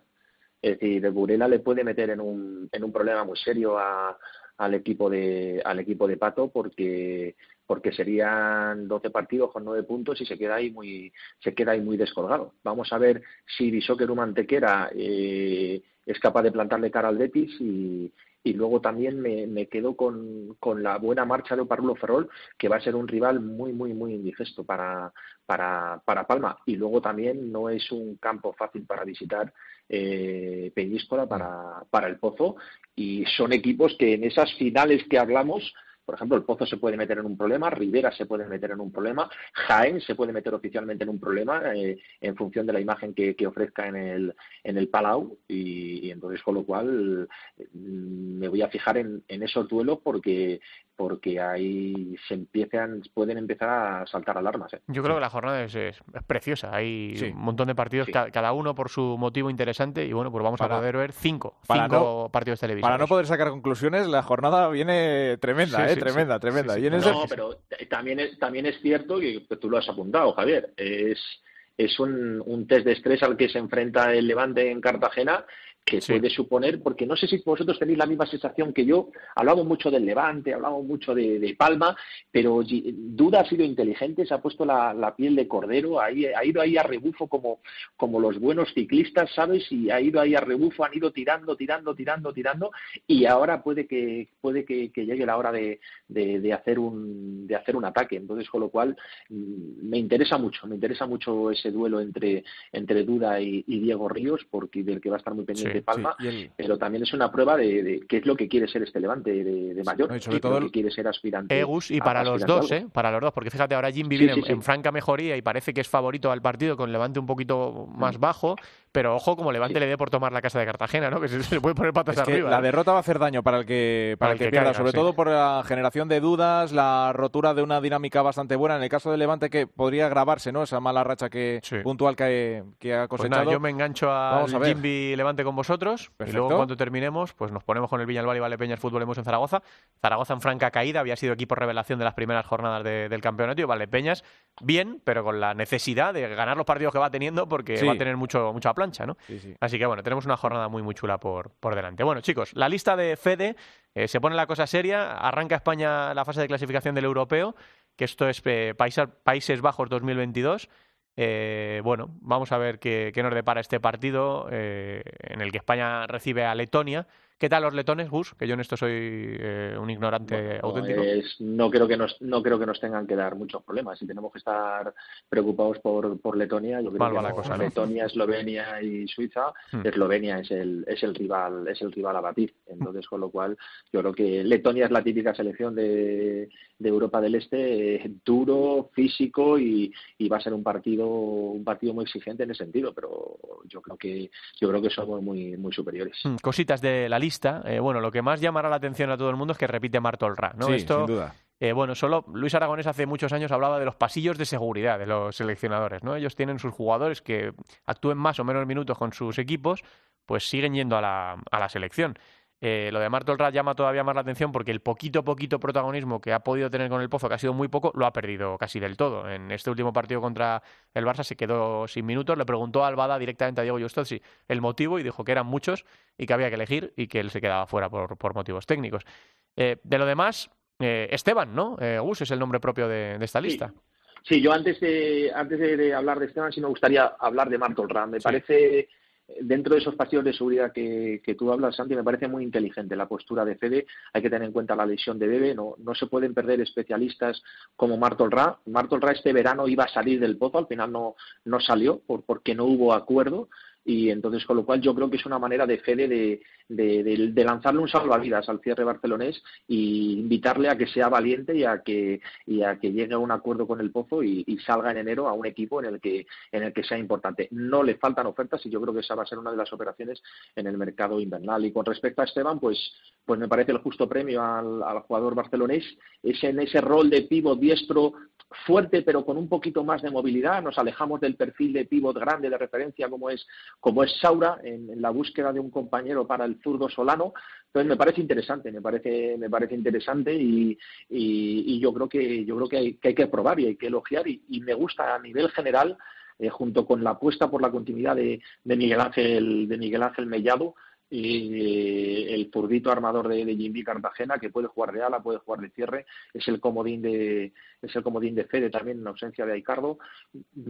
S5: Es decir, de Burela le puede meter en un, en un problema muy serio al equipo de al equipo de Pato porque porque serían 12 partidos con 9 puntos y se queda ahí muy se queda ahí muy descolgado. Vamos a ver si Bisóqueru Mantequera eh, es capaz de plantarle cara al Betis y, y luego también me, quedo con, la buena marcha de Oparrulo Ferrol, que va a ser un rival muy, muy, muy indigesto para, para, para Palma. Y luego también no es un campo fácil para visitar eh, Peñíscola para, para el Pozo. Y son equipos que en esas finales que hablamos por ejemplo, el Pozo se puede meter en un problema, Rivera se puede meter en un problema, Jaén se puede meter oficialmente en un problema eh, en función de la imagen que, ofrezca en el, en el Palau y, entonces con lo cual mm, me voy a fijar en, en esos duelos porque porque ahí se empiezan, pueden empezar a saltar alarmas. ¿eh?
S1: Yo creo que la jornada es, es, preciosa. Hay un montón de partidos, cada uno por su motivo interesante, y bueno, pues vamos a poder ver cinco, cinco partidos televisivos.
S4: Para no poder sacar conclusiones, la jornada viene tremenda, ¿eh? tremenda, tremenda.
S5: no, pero también es, también es cierto que tú lo has apuntado, Javier. Es, es un, un test de estrés al que se enfrenta el Levante en Cartagena que puede suponer, porque no sé si vosotros tenéis la misma sensación que yo, hablamos mucho del Levante, hablamos mucho de, Palma, pero Duda ha sido inteligente, se ha puesto la, piel de cordero, ha, ha, ido ahí a rebufo como, como los buenos ciclistas, ¿sabes? Y ha ido ahí a rebufo, han ido tirando, tirando, tirando, tirando, y ahora puede que, puede que, llegue la hora de, de, hacer un, de hacer un ataque. Entonces, con lo cual, mm, me interesa mucho, me interesa mucho ese duelo entre, entre Duda y, Diego Ríos, porque del que va a estar muy pendiente Palma, pero también es una prueba de, qué es lo que quiere ser este Levante de, mayor, y sobre todo que quiere ser aspirante.
S1: Egus y para los dos, ¿eh? Para los dos, porque fíjate, ahora Jim vive en, franca mejoría y parece que es favorito al partido con Levante un poquito más mm. bajo, pero ojo como Levante le dé por tomar la casa de Cartagena, ¿no? Que se, puede poner patas arriba.
S4: La ¿eh? derrota va a hacer daño para el que, para, el que, pierda, sobre todo por la generación de dudas, la rotura de una dinámica bastante buena. En el caso de Levante, que podría agravarse, ¿no? Esa mala racha que puntual que, que ha pues cosechado.
S1: yo me engancho a, a Jimby Levante con vosotros. Y luego cuando terminemos, pues nos ponemos con el Viñalbal y Valdepeñas Fútbol Hemos en Zaragoza. Zaragoza en franca caída, había sido equipo revelación de las primeras jornadas del campeonato y Valdepeñas bien, pero con la necesidad de ganar los partidos que va teniendo porque va a tener mucho mucha ¿no? Así que bueno, tenemos una jornada muy muy chula por, por delante. Bueno, chicos, la lista de Fede eh, se pone la cosa seria, arranca España la fase de clasificación del europeo, que esto es eh, Países Bajos 2022. Eh, bueno, vamos a ver qué, nos depara este partido eh, en el que España recibe a Letonia, ¿Qué tal los letones, Gus? Que yo en esto soy eh, un ignorante auténtico.
S5: no, creo que nos, no creo que nos tengan que dar muchos problemas. Si tenemos que estar preocupados por, por Letonia, yo creo que Letonia, Eslovenia y Suiza, hmm. Eslovenia es el, es el rival, es el rival a batir. Entonces, con lo cual, yo creo que Letonia es la típica selección de, de Europa del Este, eh, duro, físico y, y, va a ser un partido, un partido muy exigente en ese sentido. Pero yo creo que, yo creo que somos muy, muy superiores.
S1: Hmm, cositas de la lista. Eh, bueno, lo que más llamará la atención a todo el mundo es que repite Martolra, ¿no?
S4: Esto, sin duda.
S1: Eh, bueno, solo Luis Aragonés hace muchos años hablaba de los pasillos de seguridad de los seleccionadores, ¿no? Ellos tienen sus jugadores que actúen más o menos minutos con sus equipos, pues siguen yendo a la, a la selección. Eh, lo de Martolra llama todavía más la atención porque el poquito, poquito protagonismo que ha podido tener con el Pozo, que ha sido muy poco, lo ha perdido casi del todo. En este último partido contra el Barça se quedó sin minutos. Le preguntó a Albada directamente a Diego Justosi el motivo y dijo que eran muchos y que había que elegir y que él se quedaba fuera por, por motivos técnicos. Eh, de lo demás, eh, Esteban, ¿no? Gus es el nombre propio de, esta lista.
S5: Sí. yo antes de, antes de, hablar de Esteban, sí me gustaría hablar de Martolra. Me parece dentro de esos pasillos de seguridad que, tú hablas, Santi, me parece muy inteligente la postura de Fede. Hay que tener en cuenta la lesión de Bebe. No, no se pueden perder especialistas como Martol Ra. Martol Ra este verano iba a salir del pozo, al final no, no salió por, porque no hubo acuerdo y entonces con lo cual yo creo que es una manera de Fede de, de, lanzarle un salvavidas al cierre barcelonés y invitarle a que sea valiente y a que, y a que llegue a un acuerdo con el Pozo y, salga en enero a un equipo en el que en el que sea importante. No le faltan ofertas y yo creo que esa va a ser una de las operaciones en el mercado invernal. Y con respecto a Esteban, pues, pues me parece el justo premio al, al jugador barcelonés. Es en ese rol de pivo diestro fuerte pero con un poquito más de movilidad, nos alejamos del perfil de pivot grande de referencia como es, como es Saura en, la búsqueda de un compañero para el zurdo solano. Entonces me parece interesante, me parece, me parece interesante y, y, yo creo que yo creo que hay, que hay, probar y hay que elogiar y, me gusta a nivel general eh, junto con la apuesta por la continuidad de, de Miguel Ángel de Miguel Ángel Mellado y el zurdito armador de, de Jimmy Cartagena que puede jugar de ala, puede jugar de cierre, es el comodín de es el comodín de Fede también en ausencia de Aicardo.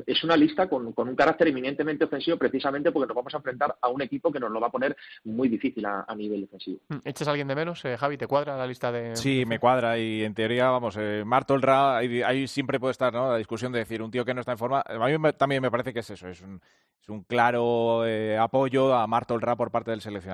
S5: Es una lista con, un carácter eminentemente ofensivo precisamente porque nos vamos a enfrentar a un equipo que nos lo va a poner muy difícil a, nivel defensivo.
S1: Mm, ¿Echas a alguien de menos, eh, Javi? ¿Te cuadra la lista de...?
S4: Sí, me cuadra y en teoría, vamos, eh, Martol Ra, ahí, siempre puede estar ¿no? la discusión de decir un tío que no está en forma. A mí también me parece que es eso, es un, es un claro eh, apoyo a Martol Ra por parte del seleccionador.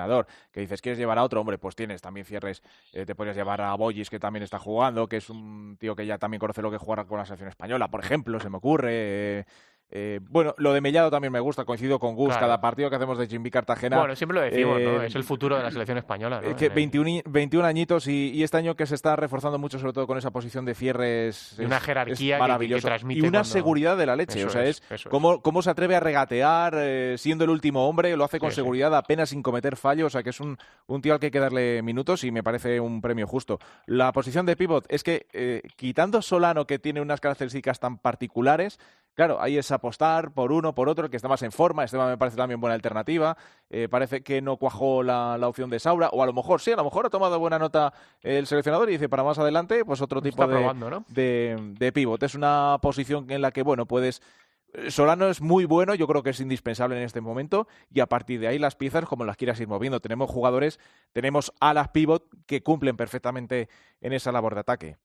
S4: Que dices, ¿quieres llevar a otro? Hombre, pues tienes también cierres, eh, te podrías llevar a Boyis que también está jugando, que es un tío que ya también conoce lo que jugar con la selección española, por ejemplo, se me ocurre. Eh, eh, bueno, lo de Mellado también me gusta, coincido con Gus. Cada partido que hacemos de Jimmy Cartagena.
S1: Bueno, siempre lo decimos, ¿no? Eh, es el futuro de la selección española. ¿no?
S4: que 21, 21 añiñitos y, este año que se está reforzando mucho, sobre todo con esa posición de cierres.
S1: Y una jerarquía maravillosa.
S4: y una seguridad de la leche. o sea, es, cómo, cómo, se atreve a regatear eh, siendo el último hombre, lo hace con seguridad, apenas sin cometer fallos. O sea, que es un, un, tío al que hay que darle minutos y me parece un premio justo. La posición de pivot es que, quitando Solano, que tiene unas características tan particulares, Claro, ahí es apostar por uno, por otro, el que está más en forma. Esteban me parece también buena alternativa. Eh, parece que no cuajó la, opción de Saura, o a lo mejor sí, a lo mejor ha tomado buena nota el seleccionador y dice para más adelante, pues otro tipo de, de, pivot. Es una posición en la que, bueno, puedes. Eh, Solano es muy bueno, yo creo que es indispensable en este momento y a partir de ahí las piezas como las quieras ir moviendo. Tenemos jugadores, tenemos alas pivot que cumplen perfectamente en esa labor de ataque.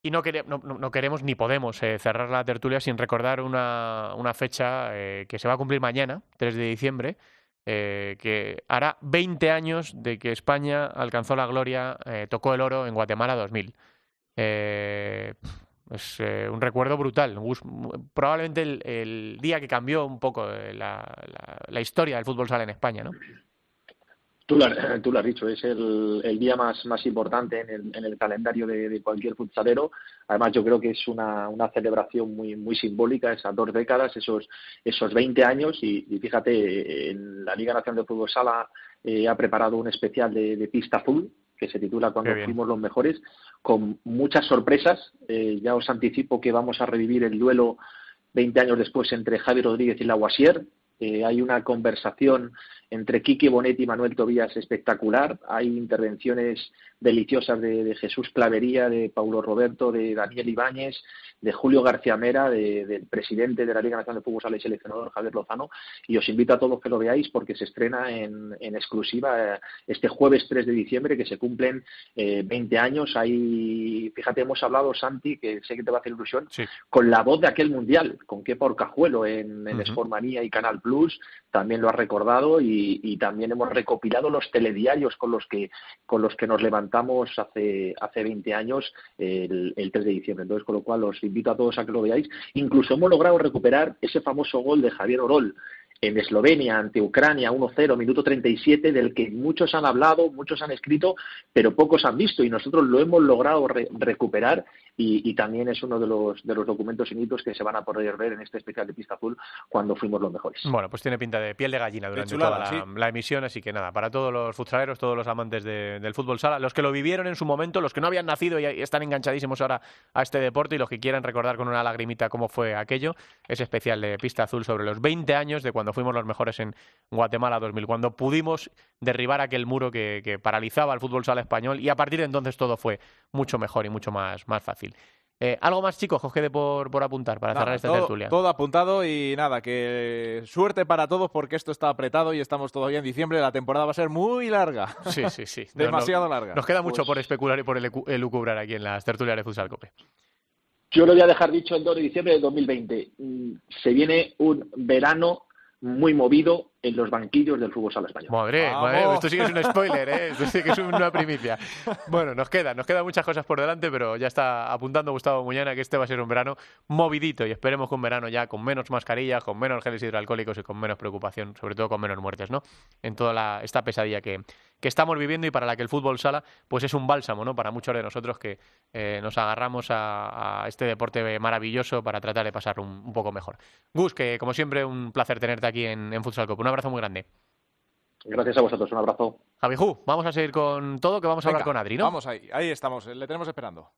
S1: Y no, no, queremos ni podemos eh, cerrar la tertulia sin recordar una, fecha eh, que se va a cumplir mañana, 3 de diciembre, eh, que hará 20 años de que España alcanzó la gloria, tocó el oro en Guatemala 2000. es un recuerdo brutal. Probablemente el, día que cambió un poco la, la historia del fútbol sala en España, ¿no?
S5: Tú lo, tú lo, has dicho, es el, el día más, más importante en el, en el calendario de, de, cualquier futsalero. Además, yo creo que es una, una celebración muy, muy simbólica, esas dos décadas, esos, esos 20 años. Y, fíjate, en la Liga Nacional de Fútbol Sala eh, ha preparado un especial de, de pista azul que se titula Cuando fuimos los mejores, con muchas sorpresas. Eh, ya os anticipo que vamos a revivir el duelo 20 años después entre Javi Rodríguez y Laguasier, eh, hay una conversación entre Quique Bonetti y Manuel Tobías espectacular. Hay intervenciones deliciosas de, Jesús Clavería, de Paulo Roberto, de Daniel Ibáñez, de Julio García Mera, del presidente de la Liga Nacional de Fútbol Sala y seleccionador Javier Lozano. Y os invito a todos que lo veáis porque se estrena en, exclusiva eh, este jueves 3 de diciembre, que se cumplen 20 eh, años. Ahí, fíjate, hemos hablado, Santi, que sé que te va a hacer ilusión, con la voz de aquel mundial, con qué Porcajuelo en, en uh y Canal Plus, también lo ha recordado y, también hemos recopilado los telediarios con los que con los que nos levantamos hace hace 20 años el, el 3 de diciembre. Entonces, con lo cual os invito a todos a que lo veáis. Incluso hemos logrado recuperar ese famoso gol de Javier Orol en Eslovenia ante Ucrania 1-0, minuto 37, del que muchos han hablado, muchos han escrito, pero pocos han visto y nosotros lo hemos logrado recuperar y, también es uno de los, de los documentos inéditos que se van a poder ver en este especial de Pista Azul cuando fuimos los mejores.
S1: Bueno, pues tiene pinta de piel de gallina durante toda la, emisión, así que nada, para todos los futsaleros, todos los amantes del fútbol sala, los que lo vivieron en su momento, los que no habían nacido y están enganchadísimos ahora a este deporte y los que quieran recordar con una lagrimita cómo fue aquello, ese especial de Pista Azul sobre los 20 años de cuando fuimos los mejores en Guatemala 2000, cuando pudimos derribar aquel muro que, que paralizaba el fútbol sala español y a partir de entonces todo fue mucho mejor y mucho más, más fácil. Eh, ¿Algo más, chicos, que os quede por, por apuntar para cerrar esta tertulia?
S4: Todo apuntado y nada, que suerte para todos porque esto está apretado y estamos todavía en diciembre. La temporada va a ser muy larga.
S1: Sí, sí, sí. *laughs*
S4: Demasiado larga.
S1: Nos queda mucho pues por especular y por elucubrar aquí en las tertulias de Futsal Cope.
S5: Yo lo voy a dejar dicho el 2 de diciembre de 2020. Mm, se viene un verano muy movido en los banquillos del fútbol sala español.
S1: Madre, madre, esto sí que es un spoiler, ¿eh? esto sí que es una primicia. Bueno, nos quedan, nos quedan muchas cosas por delante, pero ya está apuntando Gustavo Muñana que este va a ser un verano movidito y esperemos que un verano ya con menos mascarillas, con menos geles hidroalcohólicos y con menos preocupación, sobre todo con menos muertes, ¿no? En toda esta pesadilla que, que estamos viviendo y para la que el fútbol sala pues es un bálsamo, ¿no? Para muchos de nosotros que eh, nos agarramos a, este deporte maravilloso para tratar de pasar un, poco mejor. Gus, que como siempre un placer tenerte aquí en, en Futsal. Un abrazo muy grande.
S5: Gracias a vosotros, un abrazo.
S1: Javiju, vamos a seguir con todo, que vamos a hablar con Adri, ¿no?
S4: Vamos ahí, ahí estamos, le tenemos esperando.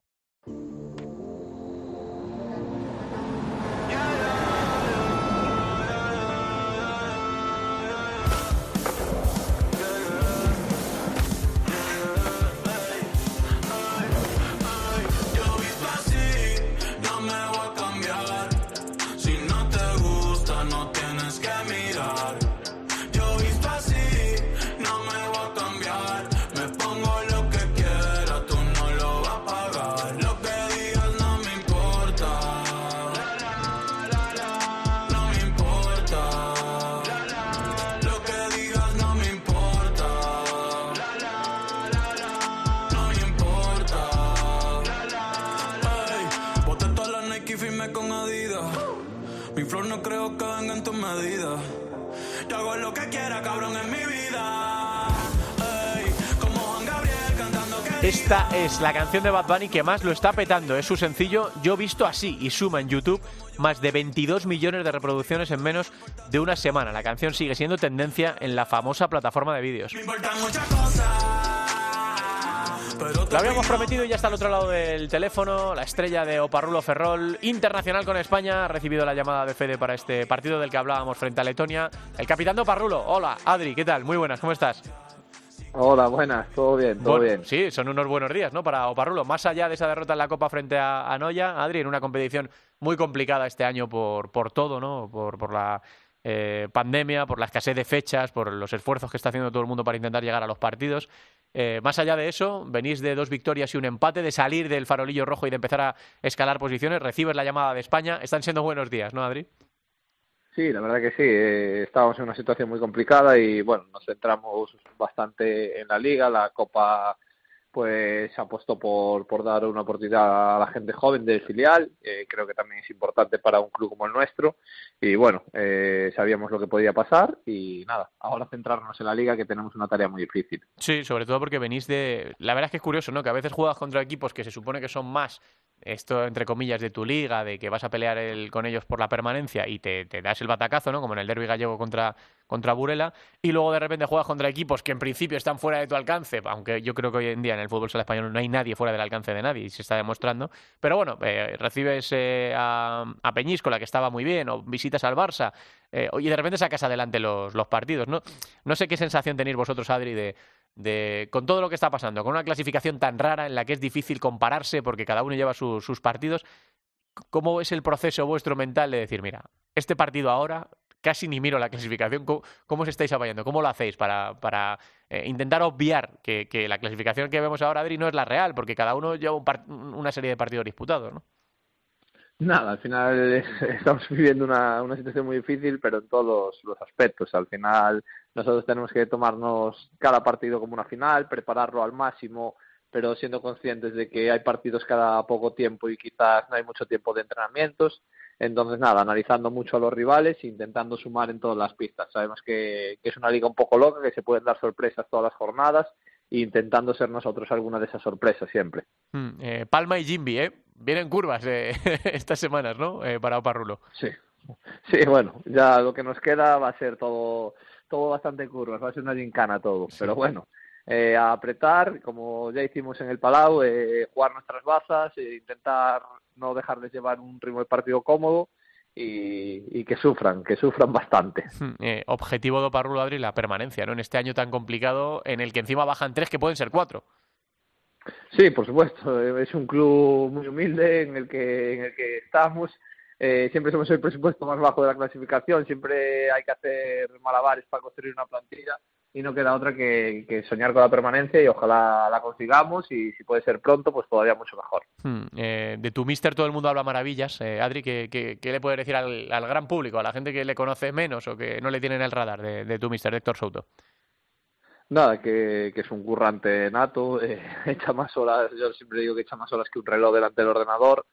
S1: Esta es la canción de Bad Bunny que más lo está petando. Es su sencillo Yo visto así y suma en YouTube más de 22 millones de reproducciones en menos de una semana. La canción sigue siendo tendencia en la famosa plataforma de vídeos. Lo habíamos prometido y ya está al otro lado del teléfono. La estrella de Oparrulo Ferrol, internacional con España, ha recibido la llamada de Fede para este partido del que hablábamos frente a Letonia. El capitán de Oparrulo. Hola, Adri, ¿qué tal? Muy buenas, ¿cómo estás?
S6: Hola, buenas, todo bien, todo bien.
S1: Sí, son unos buenos días, ¿no? Para Oparrulo. Más allá de esa derrota en la Copa frente a, Noya, Adri, en una competición muy complicada este año por, por todo, ¿no? Por, por la eh, pandemia, por la escasez de fechas, por los esfuerzos que está haciendo todo el mundo para intentar llegar a los partidos. Eh, más allá de eso, venís de dos victorias y un empate, de salir del farolillo rojo y de empezar a escalar posiciones, recibes la llamada de España. Están siendo buenos días, ¿no, Adri?
S6: Sí, la verdad que sí. Eh, estábamos en una situación muy complicada y bueno, nos centramos bastante en la liga. La Copa pues apostó por, por dar una oportunidad a la gente joven del filial. Eh, creo que también es importante para un club como el nuestro. Y bueno, eh, sabíamos lo que podía pasar y nada, ahora centrarnos en la liga que tenemos una tarea muy difícil.
S1: Sí, sobre todo porque venís de... La verdad es que es curioso, ¿no? Que a veces juegas contra equipos que se supone que son más esto entre comillas de tu liga, de que vas a pelear el, con ellos por la permanencia y te, te, das el batacazo, ¿no? Como en el derby gallego contra, contra Burela, y luego de repente juegas contra equipos que en principio están fuera de tu alcance, aunque yo creo que hoy en día en el fútbol español no hay nadie fuera del alcance de nadie y se está demostrando. Pero bueno, eh, recibes eh, a, a Peñíscola, que estaba muy bien, o visitas al Barça, eh, y de repente sacas adelante los, los partidos, ¿no? No sé qué sensación tenéis vosotros, Adri, de de, con todo lo que está pasando, con una clasificación tan rara en la que es difícil compararse porque cada uno lleva sus partidos, ¿cómo es el proceso vuestro mental de decir, mira, este partido ahora casi ni miro la clasificación. ¿Cómo, os estáis apoyando? ¿Cómo lo hacéis para, para eh, intentar obviar que, que, la clasificación que vemos ahora, Adri, no es la real? Porque cada uno lleva una serie de partidos disputados, ¿no?
S6: Nada, al final *laughs* estamos viviendo una, una situación muy difícil, pero en todos los aspectos. Al final nosotros tenemos que tomarnos cada partido como una final, prepararlo al máximo, pero siendo conscientes de que hay partidos cada poco tiempo y quizás no hay mucho tiempo de entrenamientos entonces, nada, analizando mucho a los rivales e intentando sumar en todas las pistas. Sabemos que, es una liga un poco loca, que se pueden dar sorpresas todas las jornadas e intentando ser nosotros alguna de esas sorpresas siempre.
S1: Hmm, eh, Palma y Jimby, ¿eh? Vienen curvas eh, *laughs* estas semanas, ¿no? Eh, para Oparrulo.
S6: Sí. Sí, bueno, ya lo que nos queda va a ser todo, todo bastante curvas, va a ser una gincana todo. Pero bueno, eh, a apretar, como ya hicimos en el Palau, eh, jugar nuestras bazas, e intentar no dejarles llevar un ritmo de partido cómodo y, que sufran, que sufran bastante. *laughs*
S1: Hmm, eh, objetivo de Parrulo Adri, la permanencia, ¿no? En este año tan complicado en el que encima bajan tres que pueden ser cuatro.
S6: Sí, por supuesto. Es un club muy humilde en el que, en el que estamos. siempre somos el presupuesto más bajo de la clasificación. Siempre hay que hacer malabares para construir una plantilla y no queda otra que, soñar con la permanencia y ojalá la consigamos y si puede ser pronto, pues todavía mucho mejor.
S1: Hmm, eh, de tu mister todo el mundo habla maravillas. Eh, Adri, ¿qué, qué, le puede decir al, gran público, a la gente que le conoce menos o que no le tiene en el radar de, tu mister, Héctor Souto?
S6: Nada, que, es un currante nato, *laughs* eh, echa más horas, yo siempre digo que echa más horas que un reloj delante del ordenador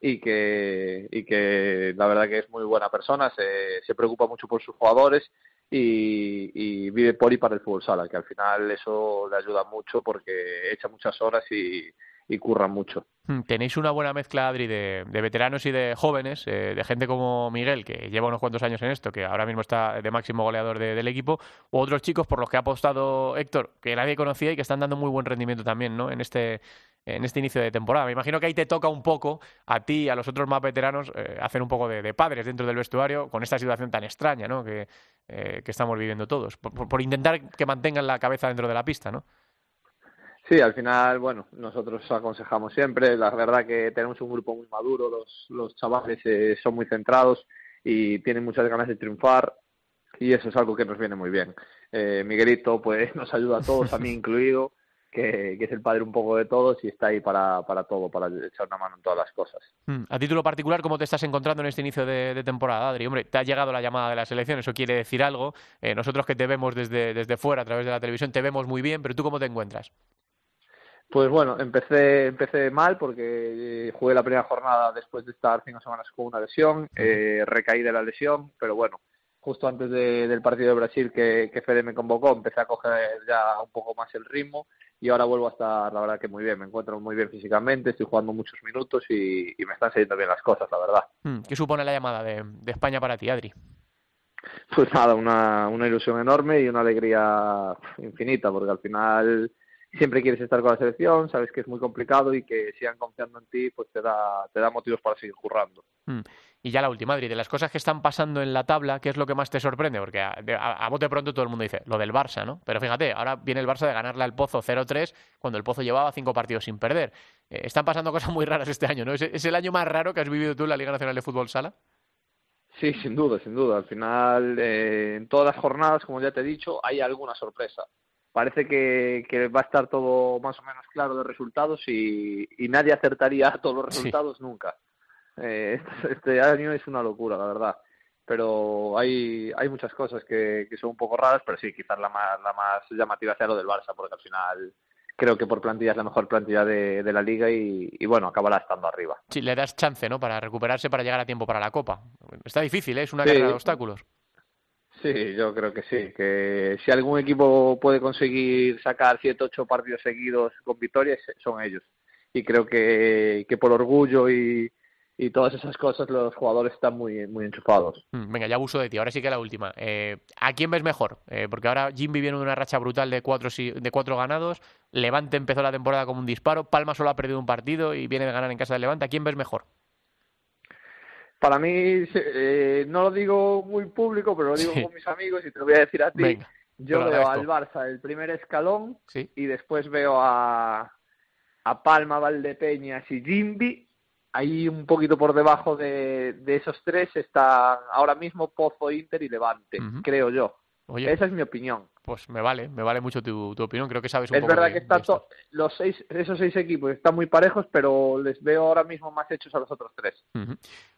S6: y que, y que la verdad que es muy buena persona, se, se preocupa mucho por sus jugadores y, vive por y para el fútbol sala, que al final eso le ayuda mucho porque echa muchas horas y, curra mucho.
S1: Hmm, tenéis una buena mezcla, Adri, de, veteranos y de jóvenes, eh, de gente como Miguel, que lleva unos cuantos años en esto, que ahora mismo está de máximo goleador del equipo, u otros chicos por los que ha apostado Héctor, que nadie conocía y que están dando muy buen rendimiento también ¿no? en, este, en este inicio de temporada. Me imagino que ahí te toca un poco a ti y a los otros más veteranos eh, hacer un poco de, padres dentro del vestuario con esta situación tan extraña ¿no? que, eh, que estamos viviendo todos, por, intentar que mantengan la cabeza dentro de la pista, ¿no?
S6: Sí, al final, bueno, nosotros aconsejamos siempre, la verdad que tenemos un grupo muy maduro, los, los chavales eh, son muy centrados y tienen muchas ganas de triunfar y eso es algo que nos viene muy bien. Miguelito pues *laughs* nos ayuda a todos, a mí *laughs* incluido, que, es el padre un poco de todos y está ahí para, para todo, para echar una mano en todas las cosas.
S1: Hmm. A título particular, ¿cómo te estás encontrando en este inicio de, temporada, Adri? Hombre, te ha llegado la llamada de la selección, eso quiere decir algo. Eh, nosotros que te vemos desde, desde fuera, a través de la televisión, te vemos muy bien, pero ¿tú cómo te encuentras?
S6: Pues bueno, empecé, empecé mal porque eh, jugué la primera jornada después de estar cinco semanas con una lesión, eh, recaí de la lesión, pero bueno, justo antes del partido de Brasil que, que Fede me convocó, empecé a coger ya un poco más el ritmo y ahora vuelvo a estar, la verdad que muy bien, me encuentro muy bien físicamente, estoy jugando muchos minutos y, me están saliendo bien las cosas, la verdad.
S1: Hmm, ¿Qué supone la llamada de, España para ti, Adri?
S6: Pues nada, una, una ilusión enorme y una alegría infinita, porque al final siempre quieres estar con la selección, sabes que es muy complicado y que sigan confiando en ti, pues te da, te da motivos para seguir jurando.
S1: Hmm. Y ya la última, Adri, de las cosas que están pasando en la tabla, ¿qué es lo que más te sorprende? Porque a, a, bote pronto todo el mundo dice lo del Barça, ¿no? Pero fíjate, ahora viene el Barça de ganarle al Pozo 0-3 cuando el Pozo llevaba cinco partidos sin perder. Eh, están pasando cosas muy raras este año, ¿no? ¿Es, el año más raro que has vivido tú en la Liga Nacional de Fútbol Sala?
S6: Sí, sin duda, sin duda. Al final, eh, en todas las jornadas, como ya te he dicho, hay alguna sorpresa. Parece que, va a estar todo más o menos claro de resultados y, nadie acertaría todos los resultados nunca. Eh, este, este, año es una locura, la verdad. Pero hay, hay muchas cosas que, que son un poco raras, pero sí, quizás la más, la más llamativa sea lo del Barça, porque al final creo que por plantilla es la mejor plantilla de, de la liga y, y, bueno, acabará estando arriba.
S1: Sí, le das chance, ¿no? Para recuperarse, para llegar a tiempo para la Copa. Está difícil, ¿eh? Es una carrera de obstáculos.
S6: Sí, yo creo que sí, que si algún equipo puede conseguir sacar siete, ocho partidos seguidos con victorias, son ellos. Y creo que, que por orgullo y, y todas esas cosas los jugadores están muy, muy enchufados.
S1: Mm, venga, ya abuso de ti. Ahora sí que la última. Eh, ¿A quién ves mejor? Eh, porque ahora Jimmy viene de una racha brutal de cuatro, de cuatro ganados. Levante empezó la temporada como un disparo. Palma solo ha perdido un partido y viene de ganar en casa de Levante. ¿A quién ves mejor?
S6: Para mí, eh, no lo digo muy público, pero lo digo con mis amigos y te lo voy a decir a ti. Yo veo al Barça el primer escalón y después veo a, a Palma, Valdepeñas y Jimby. Ahí un poquito por debajo de, de esos tres están ahora mismo Pozo, Inter y Levante, creo yo. Esa es mi opinión
S1: pues me vale, me vale mucho tu, tu opinión. Creo que sabes un
S6: es
S1: poco.
S6: Es verdad que está los seis, esos seis equipos están muy parejos, pero les veo ahora mismo más hechos a los otros tres.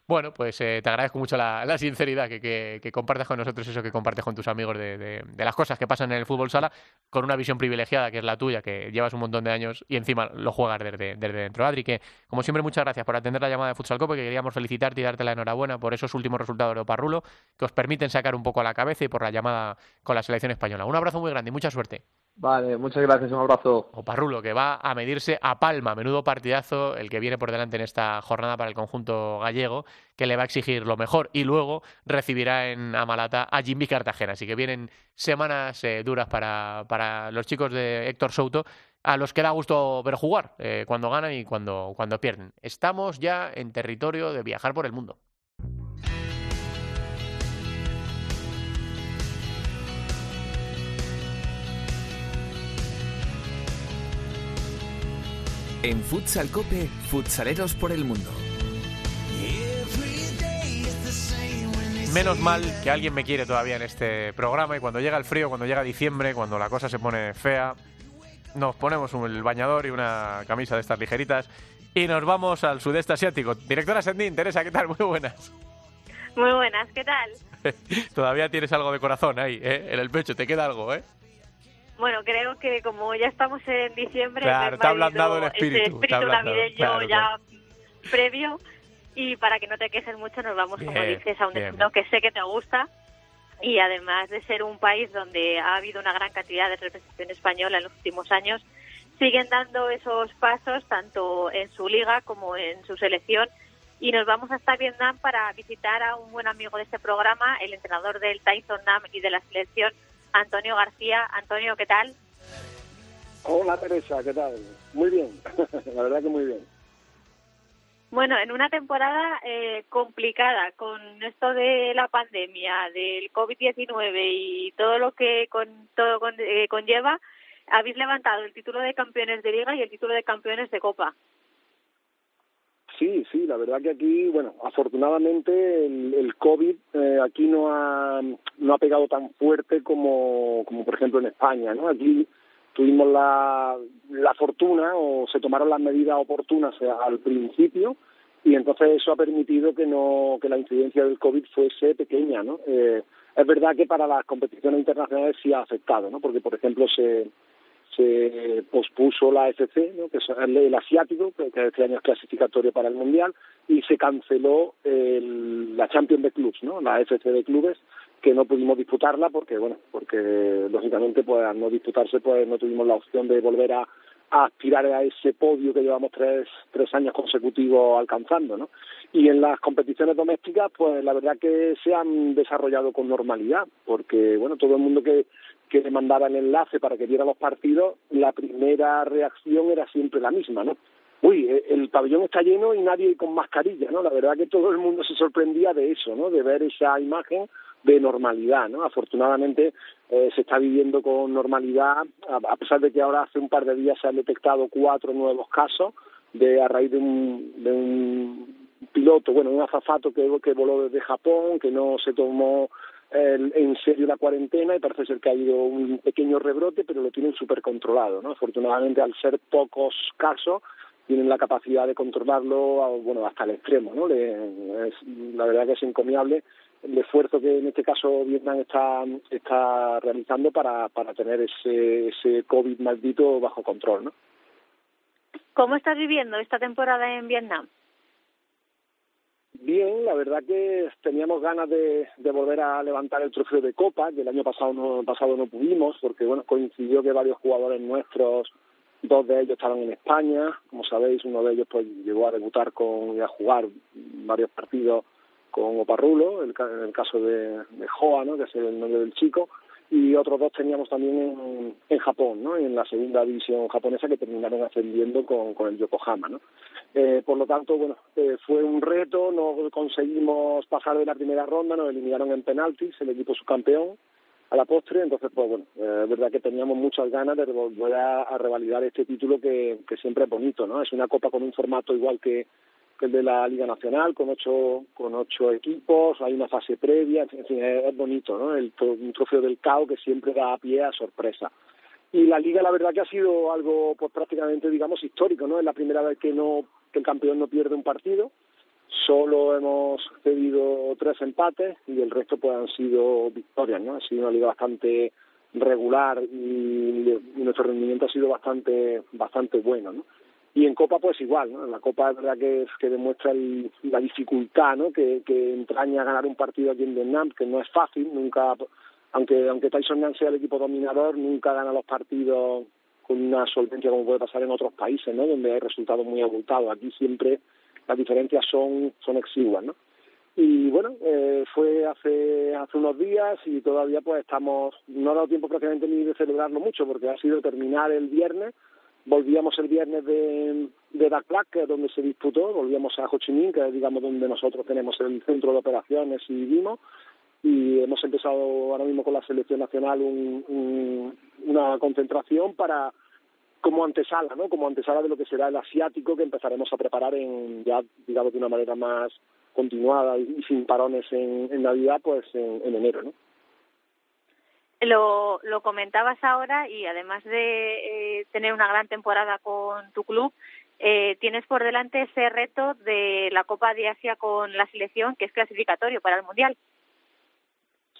S1: Bueno, pues eh, te agradezco mucho la, la sinceridad que, que, que, compartes con nosotros, eso que compartes con tus amigos de, de, de, las cosas que pasan en el fútbol sala, con una visión privilegiada que es la tuya, que llevas un montón de años y encima lo juegas desde, desde dentro. Adri, que como siempre, muchas gracias por atender la llamada de Futsal Copa, que queríamos felicitarte y darte la enhorabuena por esos últimos resultados de Oparrulo, que os permiten sacar un poco a la cabeza y por la llamada con la selección española. Un abrazo muy grande y mucha suerte.
S6: Vale, muchas gracias, un abrazo.
S1: Oparrulo, que va a medirse a Palma, menudo partidazo el que viene por delante en esta jornada para el conjunto gallego, que le va a exigir lo mejor y luego recibirá en Amalata a Jimmy Cartagena. Así que vienen semanas eh, duras para, para los chicos de Héctor Souto, a los que da gusto ver jugar eh, cuando ganan y cuando, cuando pierden. Estamos ya en territorio de viajar por el mundo.
S7: En Futsal Cope, futsaleros por el mundo.
S1: Menos mal que alguien me quiere todavía en este programa y cuando llega el frío, cuando llega diciembre, cuando la cosa se pone fea, nos ponemos el bañador y una camisa de estas ligeritas y nos vamos al sudeste asiático. Directora Sendín, Teresa, ¿qué tal? Muy buenas.
S8: Muy buenas, ¿qué tal? *laughs*
S1: todavía tienes algo de corazón ahí, ¿eh? en el pecho, te queda algo, ¿eh?
S8: Bueno, creo que como ya estamos en diciembre,
S1: claro, te ha ablandado el espíritu,
S8: espíritu navideño ya previo. Y para que no te quejes mucho, nos vamos, como dices, a un destino que sé que te gusta. Y además de ser un país donde ha habido una gran cantidad de representación española en los últimos años, siguen dando esos pasos tanto en su liga como en su selección. Y nos vamos hasta Vietnam para visitar a un buen amigo de este programa, el entrenador del Tyson Nam y de la selección, Antonio García. Antonio, ¿qué tal?
S9: Hola Teresa, ¿qué tal? Muy bien, *laughs* la verdad que muy bien.
S8: Bueno, en una temporada eh, complicada con esto de la pandemia, del COVID-19 y todo lo que con, todo eh, conlleva, habéis levantado el título de campeones de liga y el título de campeones de copa.
S9: Sí, sí, la verdad que aquí, bueno, afortunadamente el, el COVID eh, aquí no ha, no ha pegado tan fuerte como, como por ejemplo en España, ¿no? Aquí tuvimos la, la fortuna o se tomaron las medidas oportunas al principio y entonces eso ha permitido que no que la incidencia del COVID fuese pequeña, ¿no? Eh, es verdad que para las competiciones internacionales sí ha afectado, ¿no? Porque por ejemplo se se pospuso la FC, ¿no? que es el, asiático, que este año es clasificatorio para el Mundial, y se canceló el, la Champions de Clubs, ¿no? la FC de clubes, que no pudimos disputarla porque, bueno, porque lógicamente pues al no disputarse pues no tuvimos la opción de volver a, a aspirar a ese podio que llevamos tres, tres años consecutivos alcanzando, ¿no? Y en las competiciones domésticas, pues la verdad que se han desarrollado con normalidad, porque, bueno, todo el mundo que, que le mandaba el enlace para que viera los partidos, la primera reacción era siempre la misma, ¿no? Uy, eh, el pabellón está lleno y nadie con mascarilla, ¿no? La verdad que todo el mundo se sorprendía de eso, ¿no? De ver esa imagen de normalidad, ¿no? Afortunadamente eh, se está viviendo con normalidad, a, pesar de que ahora hace un par de días se han detectado cuatro nuevos casos de a raíz de un, de un piloto, bueno, un azafato que, que voló desde Japón, que no se tomó en serio la cuarentena y parece ser que ha habido un pequeño rebrote, pero lo tienen súper controlado, ¿no? Afortunadamente, al ser pocos casos, tienen la capacidad de controlarlo, bueno, hasta el extremo, ¿no? es, la verdad que es encomiable el esfuerzo que en este caso Vietnam está, está realizando para, para tener ese, ese COVID maldito bajo control, ¿no?
S8: ¿Cómo estás viviendo esta temporada en Vietnam?
S9: Bien, la verdad que teníamos ganas de, volver a levantar el trofeo de Copa, que el año pasado no, pasado no pudimos, porque bueno coincidió que varios jugadores nuestros, dos de ellos estaban en España, como sabéis, uno de ellos pues llegó a debutar con y a jugar varios partidos con Oparrulo, el, en el caso de, de Joa, ¿no? que es el nombre del chico, y otros dos teníamos también en, en Japón, ¿no? en la segunda división japonesa que terminaron ascendiendo con, con el Yokohama. ¿no? Eh, por lo tanto, bueno, eh, fue un reto, no conseguimos pasar de la primera ronda, nos eliminaron en penaltis, el equipo subcampeón, a la postre, entonces pues bueno, eh, es verdad que teníamos muchas ganas de volver a, revalidar este título que, que siempre es bonito, ¿no? Es una copa con un formato igual que, el de la Liga Nacional, con ocho, con ocho equipos, hay una fase previa, es, bonito, ¿no? El, un trofeo del CAO que siempre da pie a sorpresa. Y la Liga, la verdad que ha sido algo, pues prácticamente, digamos, histórico, ¿no? Es la primera vez que no que el campeón no pierde un partido, solo hemos cedido tres empates y el resto pues han sido victorias, ¿no? Ha sido una liga bastante regular y, nuestro rendimiento ha sido bastante bastante bueno, ¿no? Y en Copa pues igual, ¿no? La Copa es verdad que, que demuestra la dificultad, ¿no? Que, que entraña ganar un partido aquí en Vietnam, que no es fácil, nunca, aunque aunque Tyson Nan sea el equipo dominador, nunca gana los partidos con una solvencia como puede pasar en otros países, ¿no? Donde hay resultados muy abultados. Aquí siempre las diferencias son, son exiguas, ¿no? Y bueno, eh, fue hace, hace unos días y todavía pues estamos, no ha dado tiempo prácticamente ni de celebrarlo mucho porque ha sido terminar el viernes, volvíamos el viernes de, de Dak que es donde se disputó, volvíamos a Ho Chi Minh, que es digamos donde nosotros tenemos el centro de operaciones y vimos, y hemos empezado ahora mismo con la selección nacional un, una concentración para como antesala, ¿no? Como antesala de lo que será el asiático que empezaremos a preparar en ya, digamos, de una manera más continuada y, sin parones en, Navidad, pues en, enero, ¿no?
S8: Lo, lo comentabas ahora y además de eh, tener una gran temporada con tu club, eh, tienes por delante ese reto de la Copa de Asia con la selección, que es clasificatorio para el Mundial.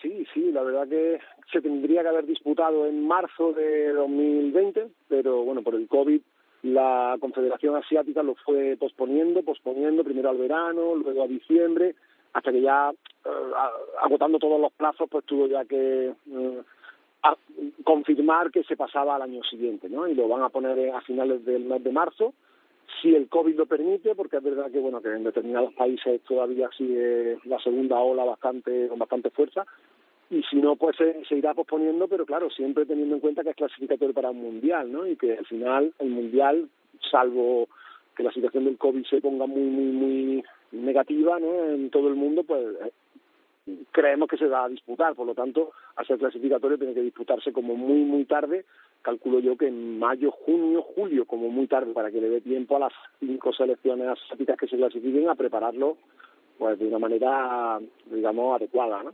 S9: Sí, sí, la verdad que se tendría que haber disputado en marzo de 2020, pero bueno, por el COVID la Confederación Asiática lo fue posponiendo, posponiendo primero al verano, luego a diciembre, hasta que ya, eh, agotando todos los plazos, pues tuvo ya que eh, confirmar que se pasaba al año siguiente, ¿no? Y lo van a poner a finales del mes de marzo, si el COVID lo permite, porque es verdad que bueno que en determinados países todavía sigue la segunda ola bastante con bastante fuerza, y si no, pues se, irá posponiendo, pero claro, siempre teniendo en cuenta que es clasificatorio para un mundial, ¿no? Y que al final el mundial, salvo que la situación del COVID se ponga muy, muy, muy negativa, ¿no? En todo el mundo, pues eh, creemos que se va a disputar, por lo tanto, ser clasificatorio tiene que disputarse como muy, muy tarde, calculo yo que en mayo, junio, julio, como muy tarde, para que le dé tiempo a las cinco selecciones asiáticas que se clasifiquen a prepararlo pues de una manera, digamos, adecuada, ¿no?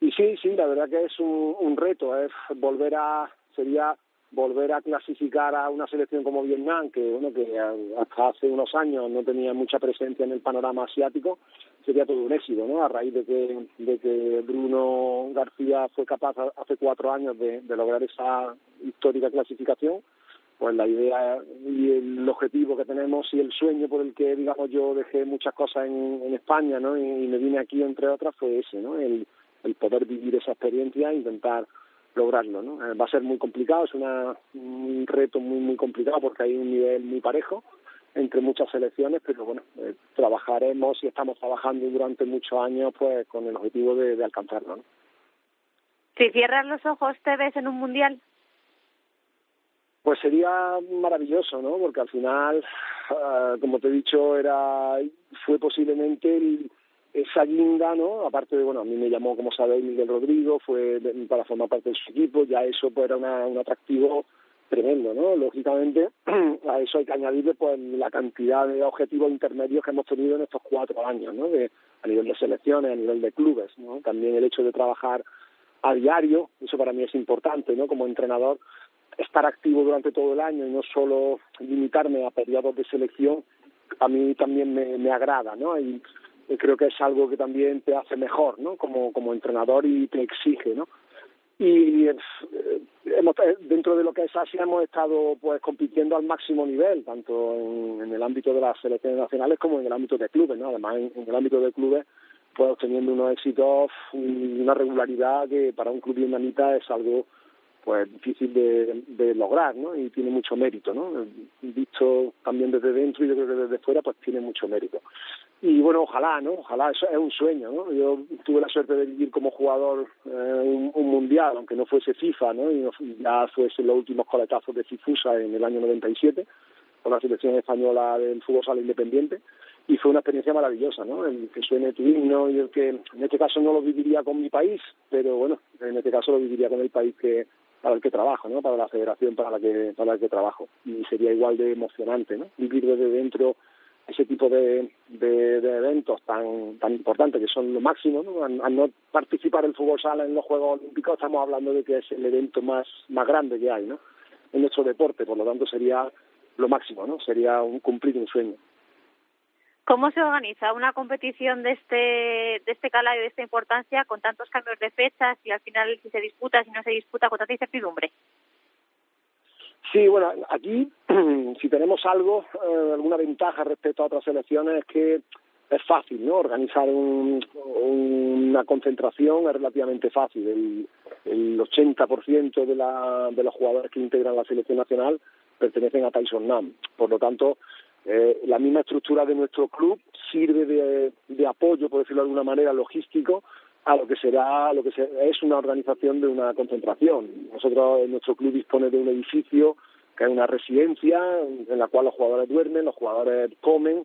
S9: Y sí, sí, la verdad que es un, un reto, es volver a, sería volver a clasificar a una selección como Vietnam, que bueno, que hasta hace unos años no tenía mucha presencia en el panorama asiático, sería todo un éxito, ¿no? A raíz de que, de que Bruno García fue capaz hace cuatro años de, lograr esa histórica clasificación, pues la idea y el objetivo que tenemos y el sueño por el que, digamos, yo dejé muchas cosas en, en España, ¿no? Y, y me vine aquí, entre otras, fue ese, ¿no? El, el poder vivir esa experiencia intentar lograrlo. ¿no? Eh, va a ser muy complicado, es una, un reto muy, muy complicado porque hay un nivel muy parejo entre muchas selecciones, pero bueno, eh, trabajaremos y estamos trabajando durante muchos años pues con el objetivo de, alcanzarlo. ¿no?
S8: Si cierras los ojos, ¿te ves en un mundial?
S9: Pues sería maravilloso, ¿no? Porque al final, ah, como te he dicho, era fue posiblemente el, esa guinda, ¿no? Aparte de, bueno, a mí me llamó, como sabéis, Miguel Rodrigo, fue para formar parte de su equipo, ya eso pues era una, un atractivo tremendo, ¿no? Lógicamente, *clears throat* a eso hay que añadirle pues la cantidad de objetivos intermedios que hemos tenido en estos cuatro años, ¿no? De, a nivel de selecciones, a nivel de clubes, ¿no? También el hecho de trabajar a diario, eso para mí es importante, ¿no? Como entrenador, estar activo durante todo el año y no solo limitarme a periodos de selección, a mí también me, me agrada, ¿no? Y creo que es algo que también te hace mejor, ¿no? Como, como entrenador y te exige, ¿no? Y eh, hemos, eh, dentro de lo que es Asia hemos estado pues compitiendo al máximo nivel, tanto en, el ámbito de las selecciones nacionales como en el ámbito de clubes, ¿no? Además, en, el ámbito de clubes, pues obteniendo unos éxitos y una regularidad que para un club vietnamita es algo pues difícil de, de lograr, ¿no? Y tiene mucho mérito, ¿no? Visto también desde dentro y yo creo que desde fuera, pues tiene mucho mérito y bueno, ojalá, ¿no? Ojalá, es un sueño, ¿no? Yo tuve la suerte de vivir como jugador eh, un, un, mundial, aunque no fuese FIFA, ¿no? Y ya fuese los últimos coletazos de Cifusa en el año 97, con la selección española del fútbol sala independiente. y fue una experiencia maravillosa, ¿no? El que suene tu himno y el que en este caso no lo viviría con mi país, pero bueno, en este caso lo viviría con el país que para el que trabajo, ¿no? Para la federación para la que para la que trabajo y sería igual de emocionante, ¿no? Vivir desde dentro ese tipo de, de, eventos tan tan importantes que son lo máximo, ¿no? Al, no participar el fútbol sala en los Juegos Olímpicos estamos hablando de que es el evento más más grande que hay, ¿no? En nuestro deporte, por lo tanto sería lo máximo, ¿no? Sería un cumplir un sueño.
S8: ¿Cómo se organiza una competición de este, de este calado y de esta importancia con tantos cambios de fechas y al final si se disputa, si no se disputa, con tanta incertidumbre?
S9: Sí, bueno, aquí *clears throat* si tenemos algo, eh, alguna ventaja respecto a otras selecciones es que es fácil, ¿no? Organizar un, una concentración es relativamente fácil. El, el 80% de, la, de los jugadores que integran la selección nacional pertenecen a Tyson Nam. Por lo tanto, eh, la misma estructura de nuestro club sirve de, de, apoyo, por decirlo de alguna manera, logístico a lo que será, lo que es una organización de una concentración. Nosotros, nuestro club dispone de un edificio que es una residencia en la cual los jugadores duermen, los jugadores comen,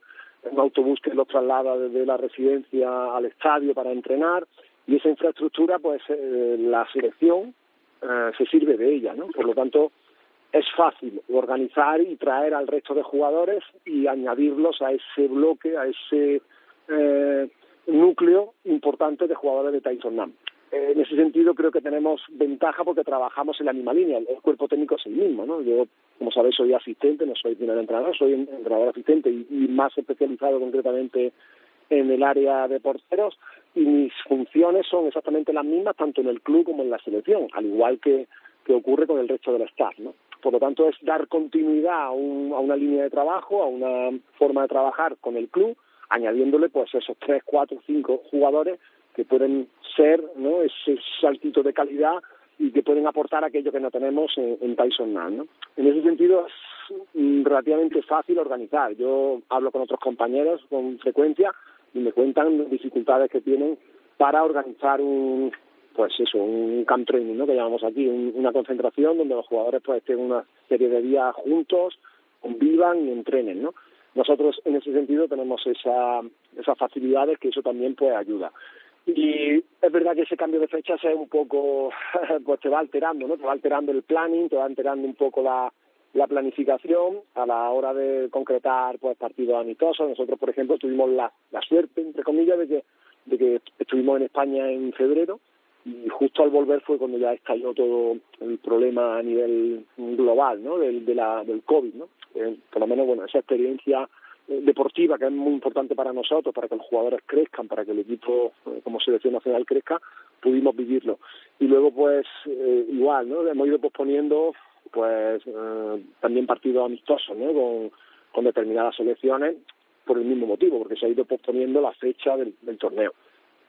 S9: un autobús que los traslada desde la residencia al estadio para entrenar y esa infraestructura, pues eh, la selección eh, se sirve de ella, ¿no? Por lo tanto, es fácil organizar y traer al resto de jugadores y añadirlos a ese bloque, a ese eh, núcleo importante de jugadores de Tyson Nam. Eh, en ese sentido creo que tenemos ventaja porque trabajamos en la misma línea, el cuerpo técnico es el mismo, ¿no? Yo, como sabéis, soy asistente, no soy primer entrenador, soy entrenador asistente y, y más especializado concretamente en el área de porteros y mis funciones son exactamente las mismas tanto en el club como en la selección, al igual que, que ocurre con el resto del staff, ¿no? Por lo tanto, es dar continuidad a, una línea de trabajo, a una forma de trabajar con el club, añadiéndole pues esos tres, cuatro, cinco jugadores que pueden ser ¿no? ese saltito de calidad y que pueden aportar aquello que no tenemos en, Tyson ¿no? En ese sentido es relativamente fácil organizar. Yo hablo con otros compañeros con frecuencia y me cuentan dificultades que tienen para organizar un, pues eso, un camp training, ¿no? Que llamamos aquí, una concentración donde los jugadores pues estén una serie de días juntos, convivan y entrenen, ¿no? Nosotros en ese sentido tenemos esa, esas facilidades que eso también pues ayuda. Y es verdad que ese cambio de fechas es un poco, *laughs* pues te va alterando, ¿no? Te va alterando el planning, te va alterando un poco la, la planificación a la hora de concretar pues partidos amistosos. Nosotros, por ejemplo, tuvimos la, la suerte, entre comillas, de que, de que estuvimos en España en febrero y justo al volver fue cuando ya estalló todo el problema a nivel global ¿no? del, de la, del COVID. ¿no? Eh, por lo menos, bueno, esa experiencia eh, deportiva que es muy importante para nosotros, para que los jugadores crezcan, para que el equipo eh, como selección nacional crezca, pudimos vivirlo. Y luego, pues, igual, ¿no? Hemos ido posponiendo, pues, también partidos amistosos, ¿no? Con, con determinadas selecciones por el mismo motivo, porque se ha ido posponiendo la fecha del torneo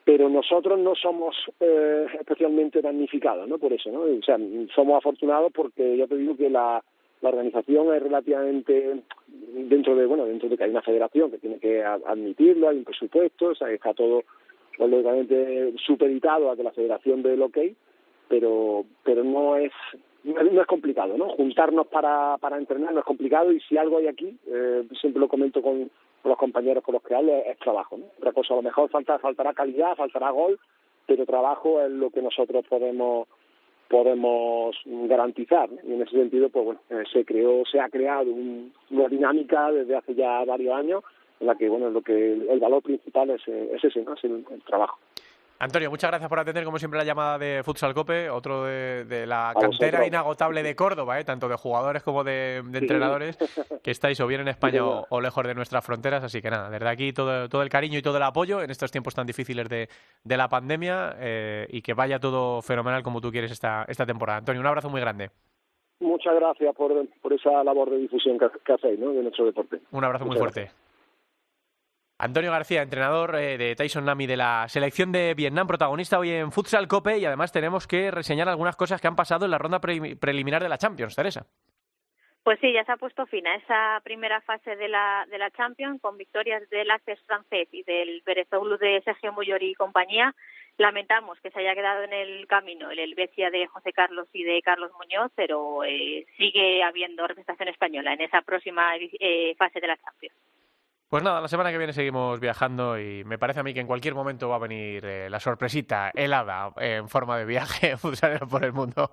S9: pero nosotros no somos eh, especialmente damnificados, ¿no? Por eso, ¿no? O sea, somos afortunados porque ya te digo que la, la organización es relativamente dentro de, bueno, dentro de que hay una federación que tiene que admitirlo, hay un presupuesto, o sea, está todo lógicamente supeditado a que la federación dé el ok, pero, pero no es no es complicado, ¿no? Juntarnos para, para entrenar no es complicado y si algo hay aquí, eh, siempre lo comento con, los compañeros con los que hay es, trabajo. ¿no? Otra cosa, a lo mejor falta, faltará calidad, faltará gol, pero trabajo es lo que nosotros podemos podemos garantizar. Y en ese sentido pues bueno eh, se creó se ha creado una dinámica desde hace ya varios años en la que bueno lo que el valor principal es, es ese no es el trabajo
S1: Antonio, muchas gracias por atender, como siempre, la llamada de Futsal Cope, otro de, la cantera inagotable de Córdoba, ¿eh? tanto de jugadores como de, entrenadores, que estáis o bien en España o, lejos de nuestras fronteras. Así que nada, desde aquí todo, todo el cariño y todo el apoyo en estos tiempos tan difíciles de, de la pandemia eh, y que vaya todo fenomenal como tú quieres esta, esta temporada. Antonio, un abrazo muy grande.
S9: Muchas gracias por, por esa labor de difusión que, hacéis ¿no? de nuestro deporte.
S1: Un abrazo muy fuerte. Antonio García, entrenador eh, de Tyson Nami de la selección de Vietnam, protagonista hoy en Futsal Cope y además tenemos que reseñar algunas cosas que han pasado en la ronda preliminar de la Champions, Teresa.
S8: Pues sí, ya se ha puesto fin a esa primera fase de la, de la Champions con victorias del Access francés y del Berezoglou de Sergio Muyori y compañía. Lamentamos que se haya quedado en el camino el Helvecia de José Carlos y de Carlos Muñoz, pero eh, sigue habiendo representación española en esa próxima eh, fase de la Champions.
S1: Pues nada, la semana que viene seguimos viajando y me parece a mí que en cualquier momento va a venir eh, la sorpresita helada en forma de viaje *laughs* por el mundo.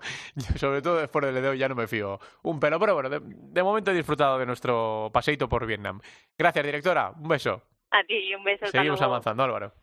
S1: sobre todo después del Edeo ya no me fío un pelo, pero bueno, de, momento he disfrutado de nuestro paseito por Vietnam. Gracias, directora. Un beso.
S8: A ti, un beso.
S1: Seguimos avanzando, Álvaro.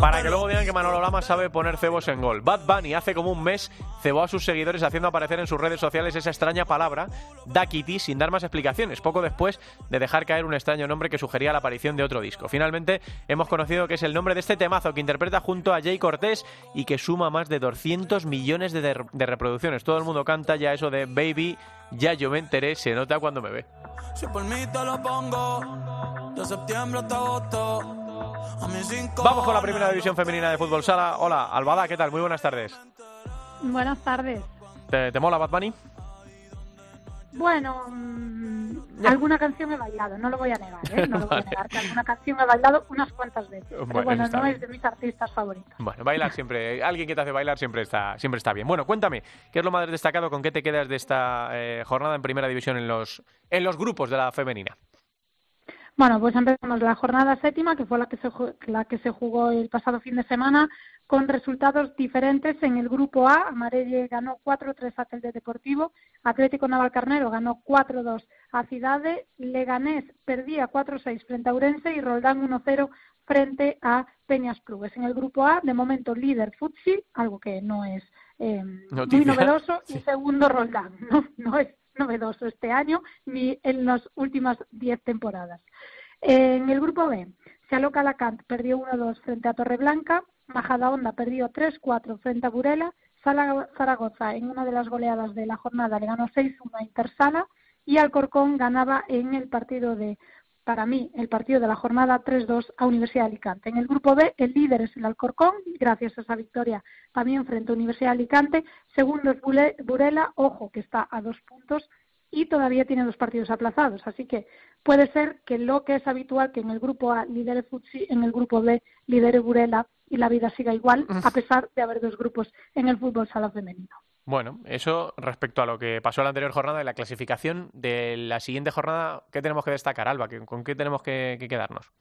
S1: Para que luego digan que Manolo Lama sabe poner cebos en gol. Bad Bunny hace como un mes cebó a sus seguidores haciendo aparecer en sus redes sociales esa extraña palabra, Da Kitty, sin dar más explicaciones, poco después de dejar caer un extraño nombre que sugería la aparición de otro disco. Finalmente hemos conocido que es el nombre de este temazo que interpreta junto a Jay Cortés y que suma más de 200 millones de, de reproducciones. Todo el mundo canta ya eso de Baby, ya yo me enteré, se nota cuando me ve.
S10: Si por mí te lo pongo, de septiembre hasta agosto.
S1: Vamos con la primera división femenina de fútbol sala. Hola, Albada, ¿qué tal? Muy buenas tardes.
S11: Buenas tardes.
S1: ¿Te, te mola Bad Bunny?
S11: Bueno, mm, alguna canción he bailado, no lo voy a negar, ¿eh? No lo voy a *laughs* negar, que alguna canción he bailado unas cuantas veces. Pero bueno, no es de mis artistas favoritos.
S1: Bueno, bailar siempre, alguien que te hace bailar siempre está, siempre está bien. Bueno, cuéntame, ¿qué es lo más destacado? ¿Con qué te quedas de esta eh, jornada en primera división en los, en los grupos de la femenina?
S11: Bueno, pues empezamos la jornada séptima, que fue la que se, la que se jugó el pasado fin de semana, con resultados diferentes. En el grupo A, Amarelle ganó 4-3 a Telde Deportivo, Atlético Navalcarnero ganó 4-2 a Cidade, Leganés perdía 4-6 frente a Urense y Roldán 1-0 frente a Peñas Clubes. En el grupo A, de momento líder Futsi, algo que no es eh, muy novedoso, y segundo Roldán. *laughs* No, no es novedoso este año ni en las últimas diez temporadas. En el grupo B, se aloca Alacant perdió 1-2 frente a Torreblanca, Majadahonda perdió 3-4 frente a Burela, Zaragoza en una de las goleadas de la jornada le ganó 6-1 a Intersala y Alcorcón ganaba en el partido de para mí, el partido de la jornada 3-2 a Universidad de Alicante. En el grupo B, el líder es el Alcorcón, gracias a esa victoria también frente a Universidad de Alicante. Segundo es Burela, ojo que está a dos puntos y todavía tiene dos partidos aplazados. Así que puede ser que lo que es habitual, que en el grupo A lidere Futsi, en el grupo B lidere Burela y la vida siga igual, a pesar de haber dos grupos en el fútbol sala femenino.
S1: Bueno, eso respecto a lo que pasó la anterior jornada y la clasificación de la siguiente jornada, ¿qué tenemos que destacar, Alba? ¿Con qué tenemos que, quedarnos?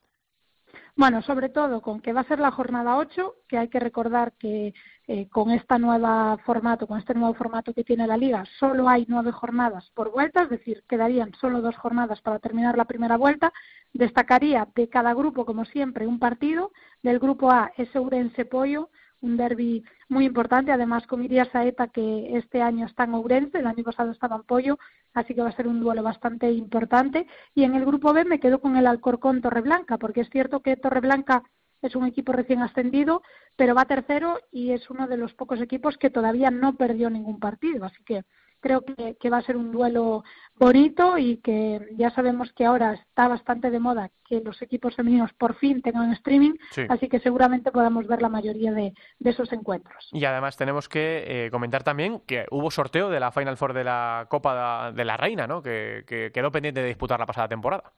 S11: Bueno, sobre todo con que va a ser la jornada 8, que hay que recordar que eh, con este nuevo formato, con este nuevo formato que tiene la liga, solo hay nueve jornadas por vuelta, es decir, quedarían solo dos jornadas para terminar la primera vuelta. Destacaría de cada grupo, como siempre, un partido. Del grupo A es Urense Pollo, un derby muy importante, además con Iria Saeta que este año está en Ourense, el año pasado estaba en Pollo, así que va a ser un duelo bastante importante. Y en el grupo B me quedo con el Alcorcón Torreblanca, porque es cierto que Torreblanca es un equipo recién ascendido, pero va tercero y es uno de los pocos equipos que todavía no perdió ningún partido, así que creo que, va a ser un duelo bonito y que ya sabemos que ahora está bastante de moda que los equipos femeninos por fin tengan streaming, así que seguramente podamos ver la mayoría de, esos encuentros.
S1: Y además tenemos que eh, comentar también que hubo sorteo de la Final Four de la Copa de la Reina, ¿no? que, que quedó pendiente de disputar la pasada temporada.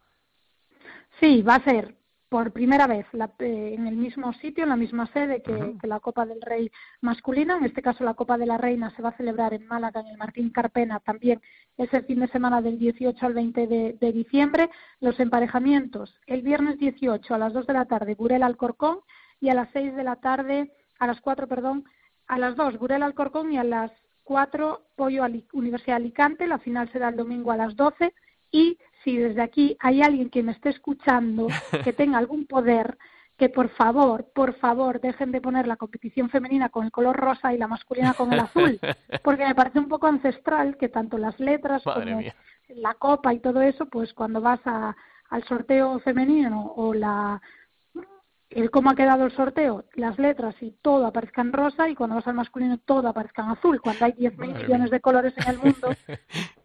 S11: Sí, va a ser por primera vez eh, en el mismo sitio, en la misma sede que, la Copa del Rey masculina. En este caso, la Copa de la Reina se va a celebrar en Málaga, en el Martín Carpena, también es el fin de semana del 18 al 20 de, diciembre. Los emparejamientos, el viernes 18 a las 2 de la tarde, Burela Alcorcón, y a las 6 de la tarde, a las 4, perdón, a las 2, Burela Alcorcón, y a las 4, Pollo Universidad de Alicante. La final será el domingo a las 12 y si desde aquí hay alguien que me esté escuchando, que *laughs* tenga algún poder, que por favor, por favor, dejen de poner la competición femenina con el color rosa y la masculina con el azul, *laughs* porque me parece un poco ancestral que tanto las letras como la copa y todo eso, pues cuando vas a, al sorteo femenino o la el cómo ha quedado el sorteo, las letras y todo aparezca en rosa y cuando vas al masculino todo aparezca en azul, cuando hay 10 millones de colores en el mundo, *laughs*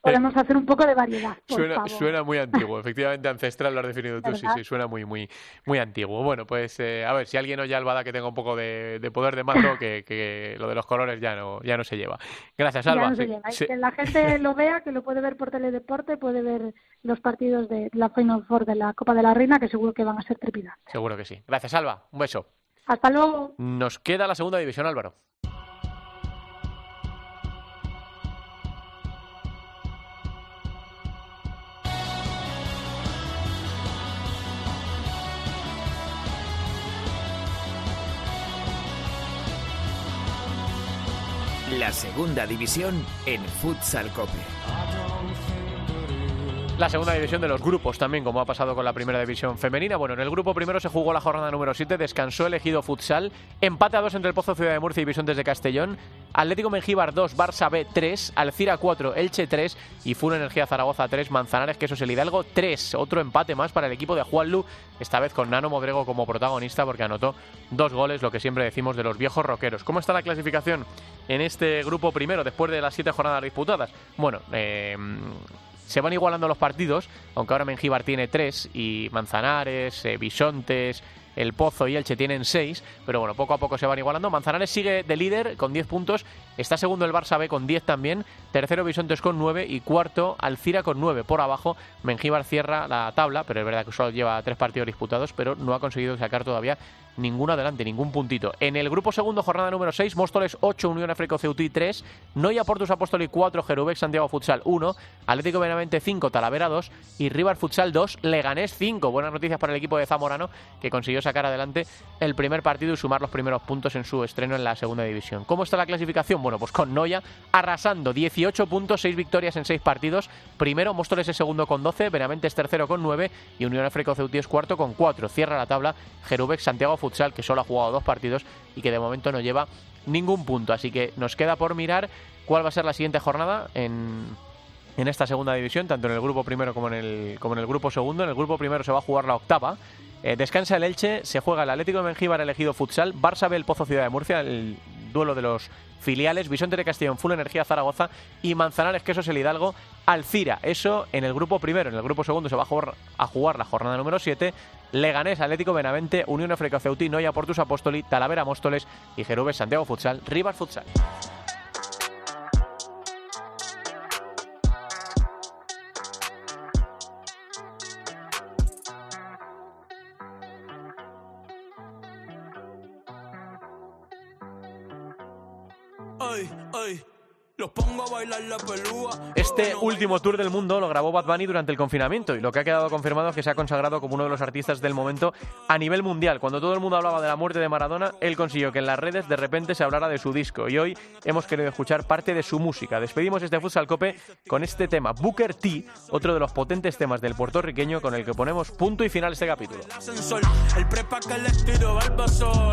S11: podemos hacer un poco de variedad.
S1: suena, muy antiguo, *laughs* efectivamente ancestral lo has definido tú, sí, sí, suena muy, muy, muy antiguo. Bueno, pues eh, a ver, si alguien oye Albada que tenga un poco de, poder de mando, que, lo de los colores ya no, ya no se lleva. Gracias, Alba.
S11: Que la gente *laughs* lo vea, que lo puede ver por Teledeporte, puede ver los partidos de la Final Four de la Copa de la Reina, que seguro que van a ser trepidantes.
S1: Seguro que sí. Gracias, Alba. Un beso.
S11: Hasta luego.
S1: Nos queda la segunda división, Álvaro.
S7: La segunda división en Futsal Cope.
S1: La segunda división de los grupos también, como ha pasado con la primera división femenina. Bueno, en el grupo primero se jugó la jornada número 7, descansó elegido futsal, empate a dos entre el Pozo Ciudad de Murcia y Bisontes de Castellón, Atlético Mengíbar 2, Barça B 3, Alcira 4, Elche 3 y Full Energía Zaragoza 3, Manzanares, que eso es el Hidalgo 3. Otro empate más para el equipo de Juanlu, esta vez con Nano Modrego como protagonista porque anotó dos goles, lo que siempre decimos de los viejos roqueros. ¿Cómo está la clasificación en este grupo primero después de las siete jornadas disputadas? Bueno, eh se van igualando los partidos, aunque ahora Mengíbar tiene tres y Manzanares, eh, Bisontes, el Pozo y Elche tienen seis, pero bueno, poco a poco se van igualando. Manzanares sigue de líder con 10 puntos, está segundo el Barça B con 10 también, tercero Bisontes con 9 y cuarto Alcira con 9. Por abajo, Mengíbar cierra la tabla, pero es verdad que solo lleva tres partidos disputados, pero no ha conseguido sacar todavía ninguno adelante, ningún puntito. En el grupo segundo, jornada número 6, Móstoles 8, Unión Africo Ceutí 3, Noia Portus Apóstoli 4, Jerubex Santiago Futsal 1, Atlético Benavente 5, Talavera 2 y River Futsal 2, Leganés 5. Buenas noticias para el equipo de Zamorano que consiguió sacar adelante el primer partido y sumar los primeros puntos en su estreno en la segunda división. ¿Cómo está la clasificación? Bueno, pues con Noia arrasando 18 puntos, 6 victorias en 6 partidos. Primero, Móstoles es segundo con 12, Benavente es tercero con 9 y Unión Africo Ceutí es cuarto con 4. Cierra la tabla Jerubex Santiago Futsal que solo ha jugado dos partidos y que de momento no lleva ningún punto. Así que nos queda por mirar cuál va a ser la siguiente jornada en, en esta segunda división, tanto en el grupo primero como en el, como en el grupo segundo. En el grupo primero se va a jugar la octava. Eh, descansa el Elche, se juega el Atlético de Mengíbar elegido futsal, Barça B el Pozo Ciudad de Murcia, el duelo de los filiales, Bisonte de Castellón, Full Energía Zaragoza y Manzanares, que eso es el Hidalgo, Alcira. Eso en el grupo primero. En el grupo segundo se va a jugar, a jugar la jornada número 7. Leganés, Atlético Benavente, Unión Africa Ceutí, Noia Portus Apóstoli, Talavera Móstoles y Jerubes Santiago Futsal, Rivas Futsal. Este último tour del mundo lo grabó Bad Bunny durante el confinamiento y lo que ha quedado confirmado es que se ha consagrado como uno de los artistas del momento a nivel mundial. Cuando todo el mundo hablaba de la muerte de Maradona, él consiguió que en las redes de repente se hablara de su disco y hoy hemos querido escuchar parte de su música. Despedimos este Futsal Cope con este tema, Booker T, otro de los potentes temas del puertorriqueño con el que ponemos punto y final este capítulo.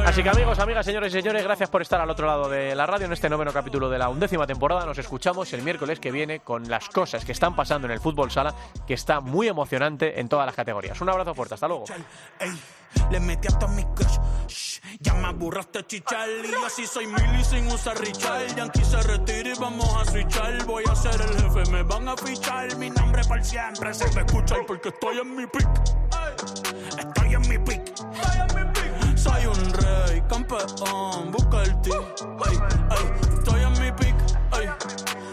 S1: Así que amigos, amigas, señores y señores, gracias por estar al otro lado de la radio en este noveno capítulo de la undécima temporada. Nos escuchamos el miércoles que viene con las cosas que están pasando en el fútbol sala, que está muy emocionante en todas las categorías. Un abrazo fuerte, hasta luego.
S3: Le metí hasta mi. Yankee se estoy en mi pick. Estoy en mi pick. Soy un rey.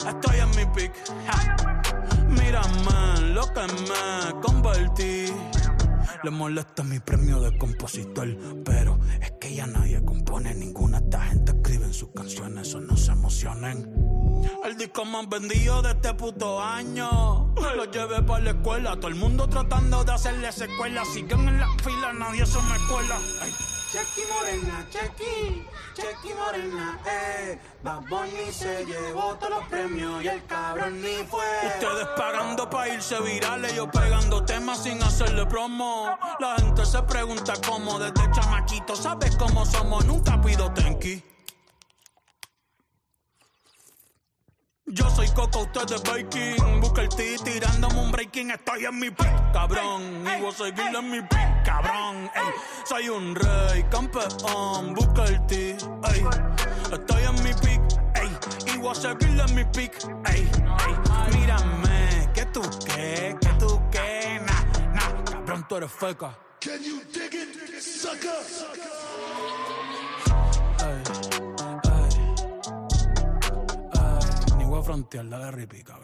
S3: Estoy en mi pick. Mírame lo que me convertí. Le molesta mi premio de compositor, pero es que ya nadie compone ninguna. Esta gente escribe en sus canciones, eso no se emocionen. El disco más vendido de este puto año. Lo llevé para la escuela, todo el mundo tratando de hacerle secuela. Siguen en la fila, nadie se me escuela. Chequi Morena, Chequi, Chequi Morena, eh. Bad se llevó todos los premios y el cabrón ni fue. Ustedes pagando pa' irse virales, yo pegando temas sin hacerle promo. La gente se pregunta cómo, desde chamaquito, ¿sabes cómo somos? Nunca pido tenki. Yo soy Coco, usted es Baking. Busca el T tirándome un breaking. Estoy en mi pick, cabrón. Y voy a seguir en mi pick, cabrón. Soy un rey, campeón. Busca el T, Estoy en mi pick, ey. Y voy a seguir en mi pick, ey, Mírame, que tú qué, que tú qué. Nah, nah, cabrón, tú eres feca. Can you dig it, sucker? Frontear la de que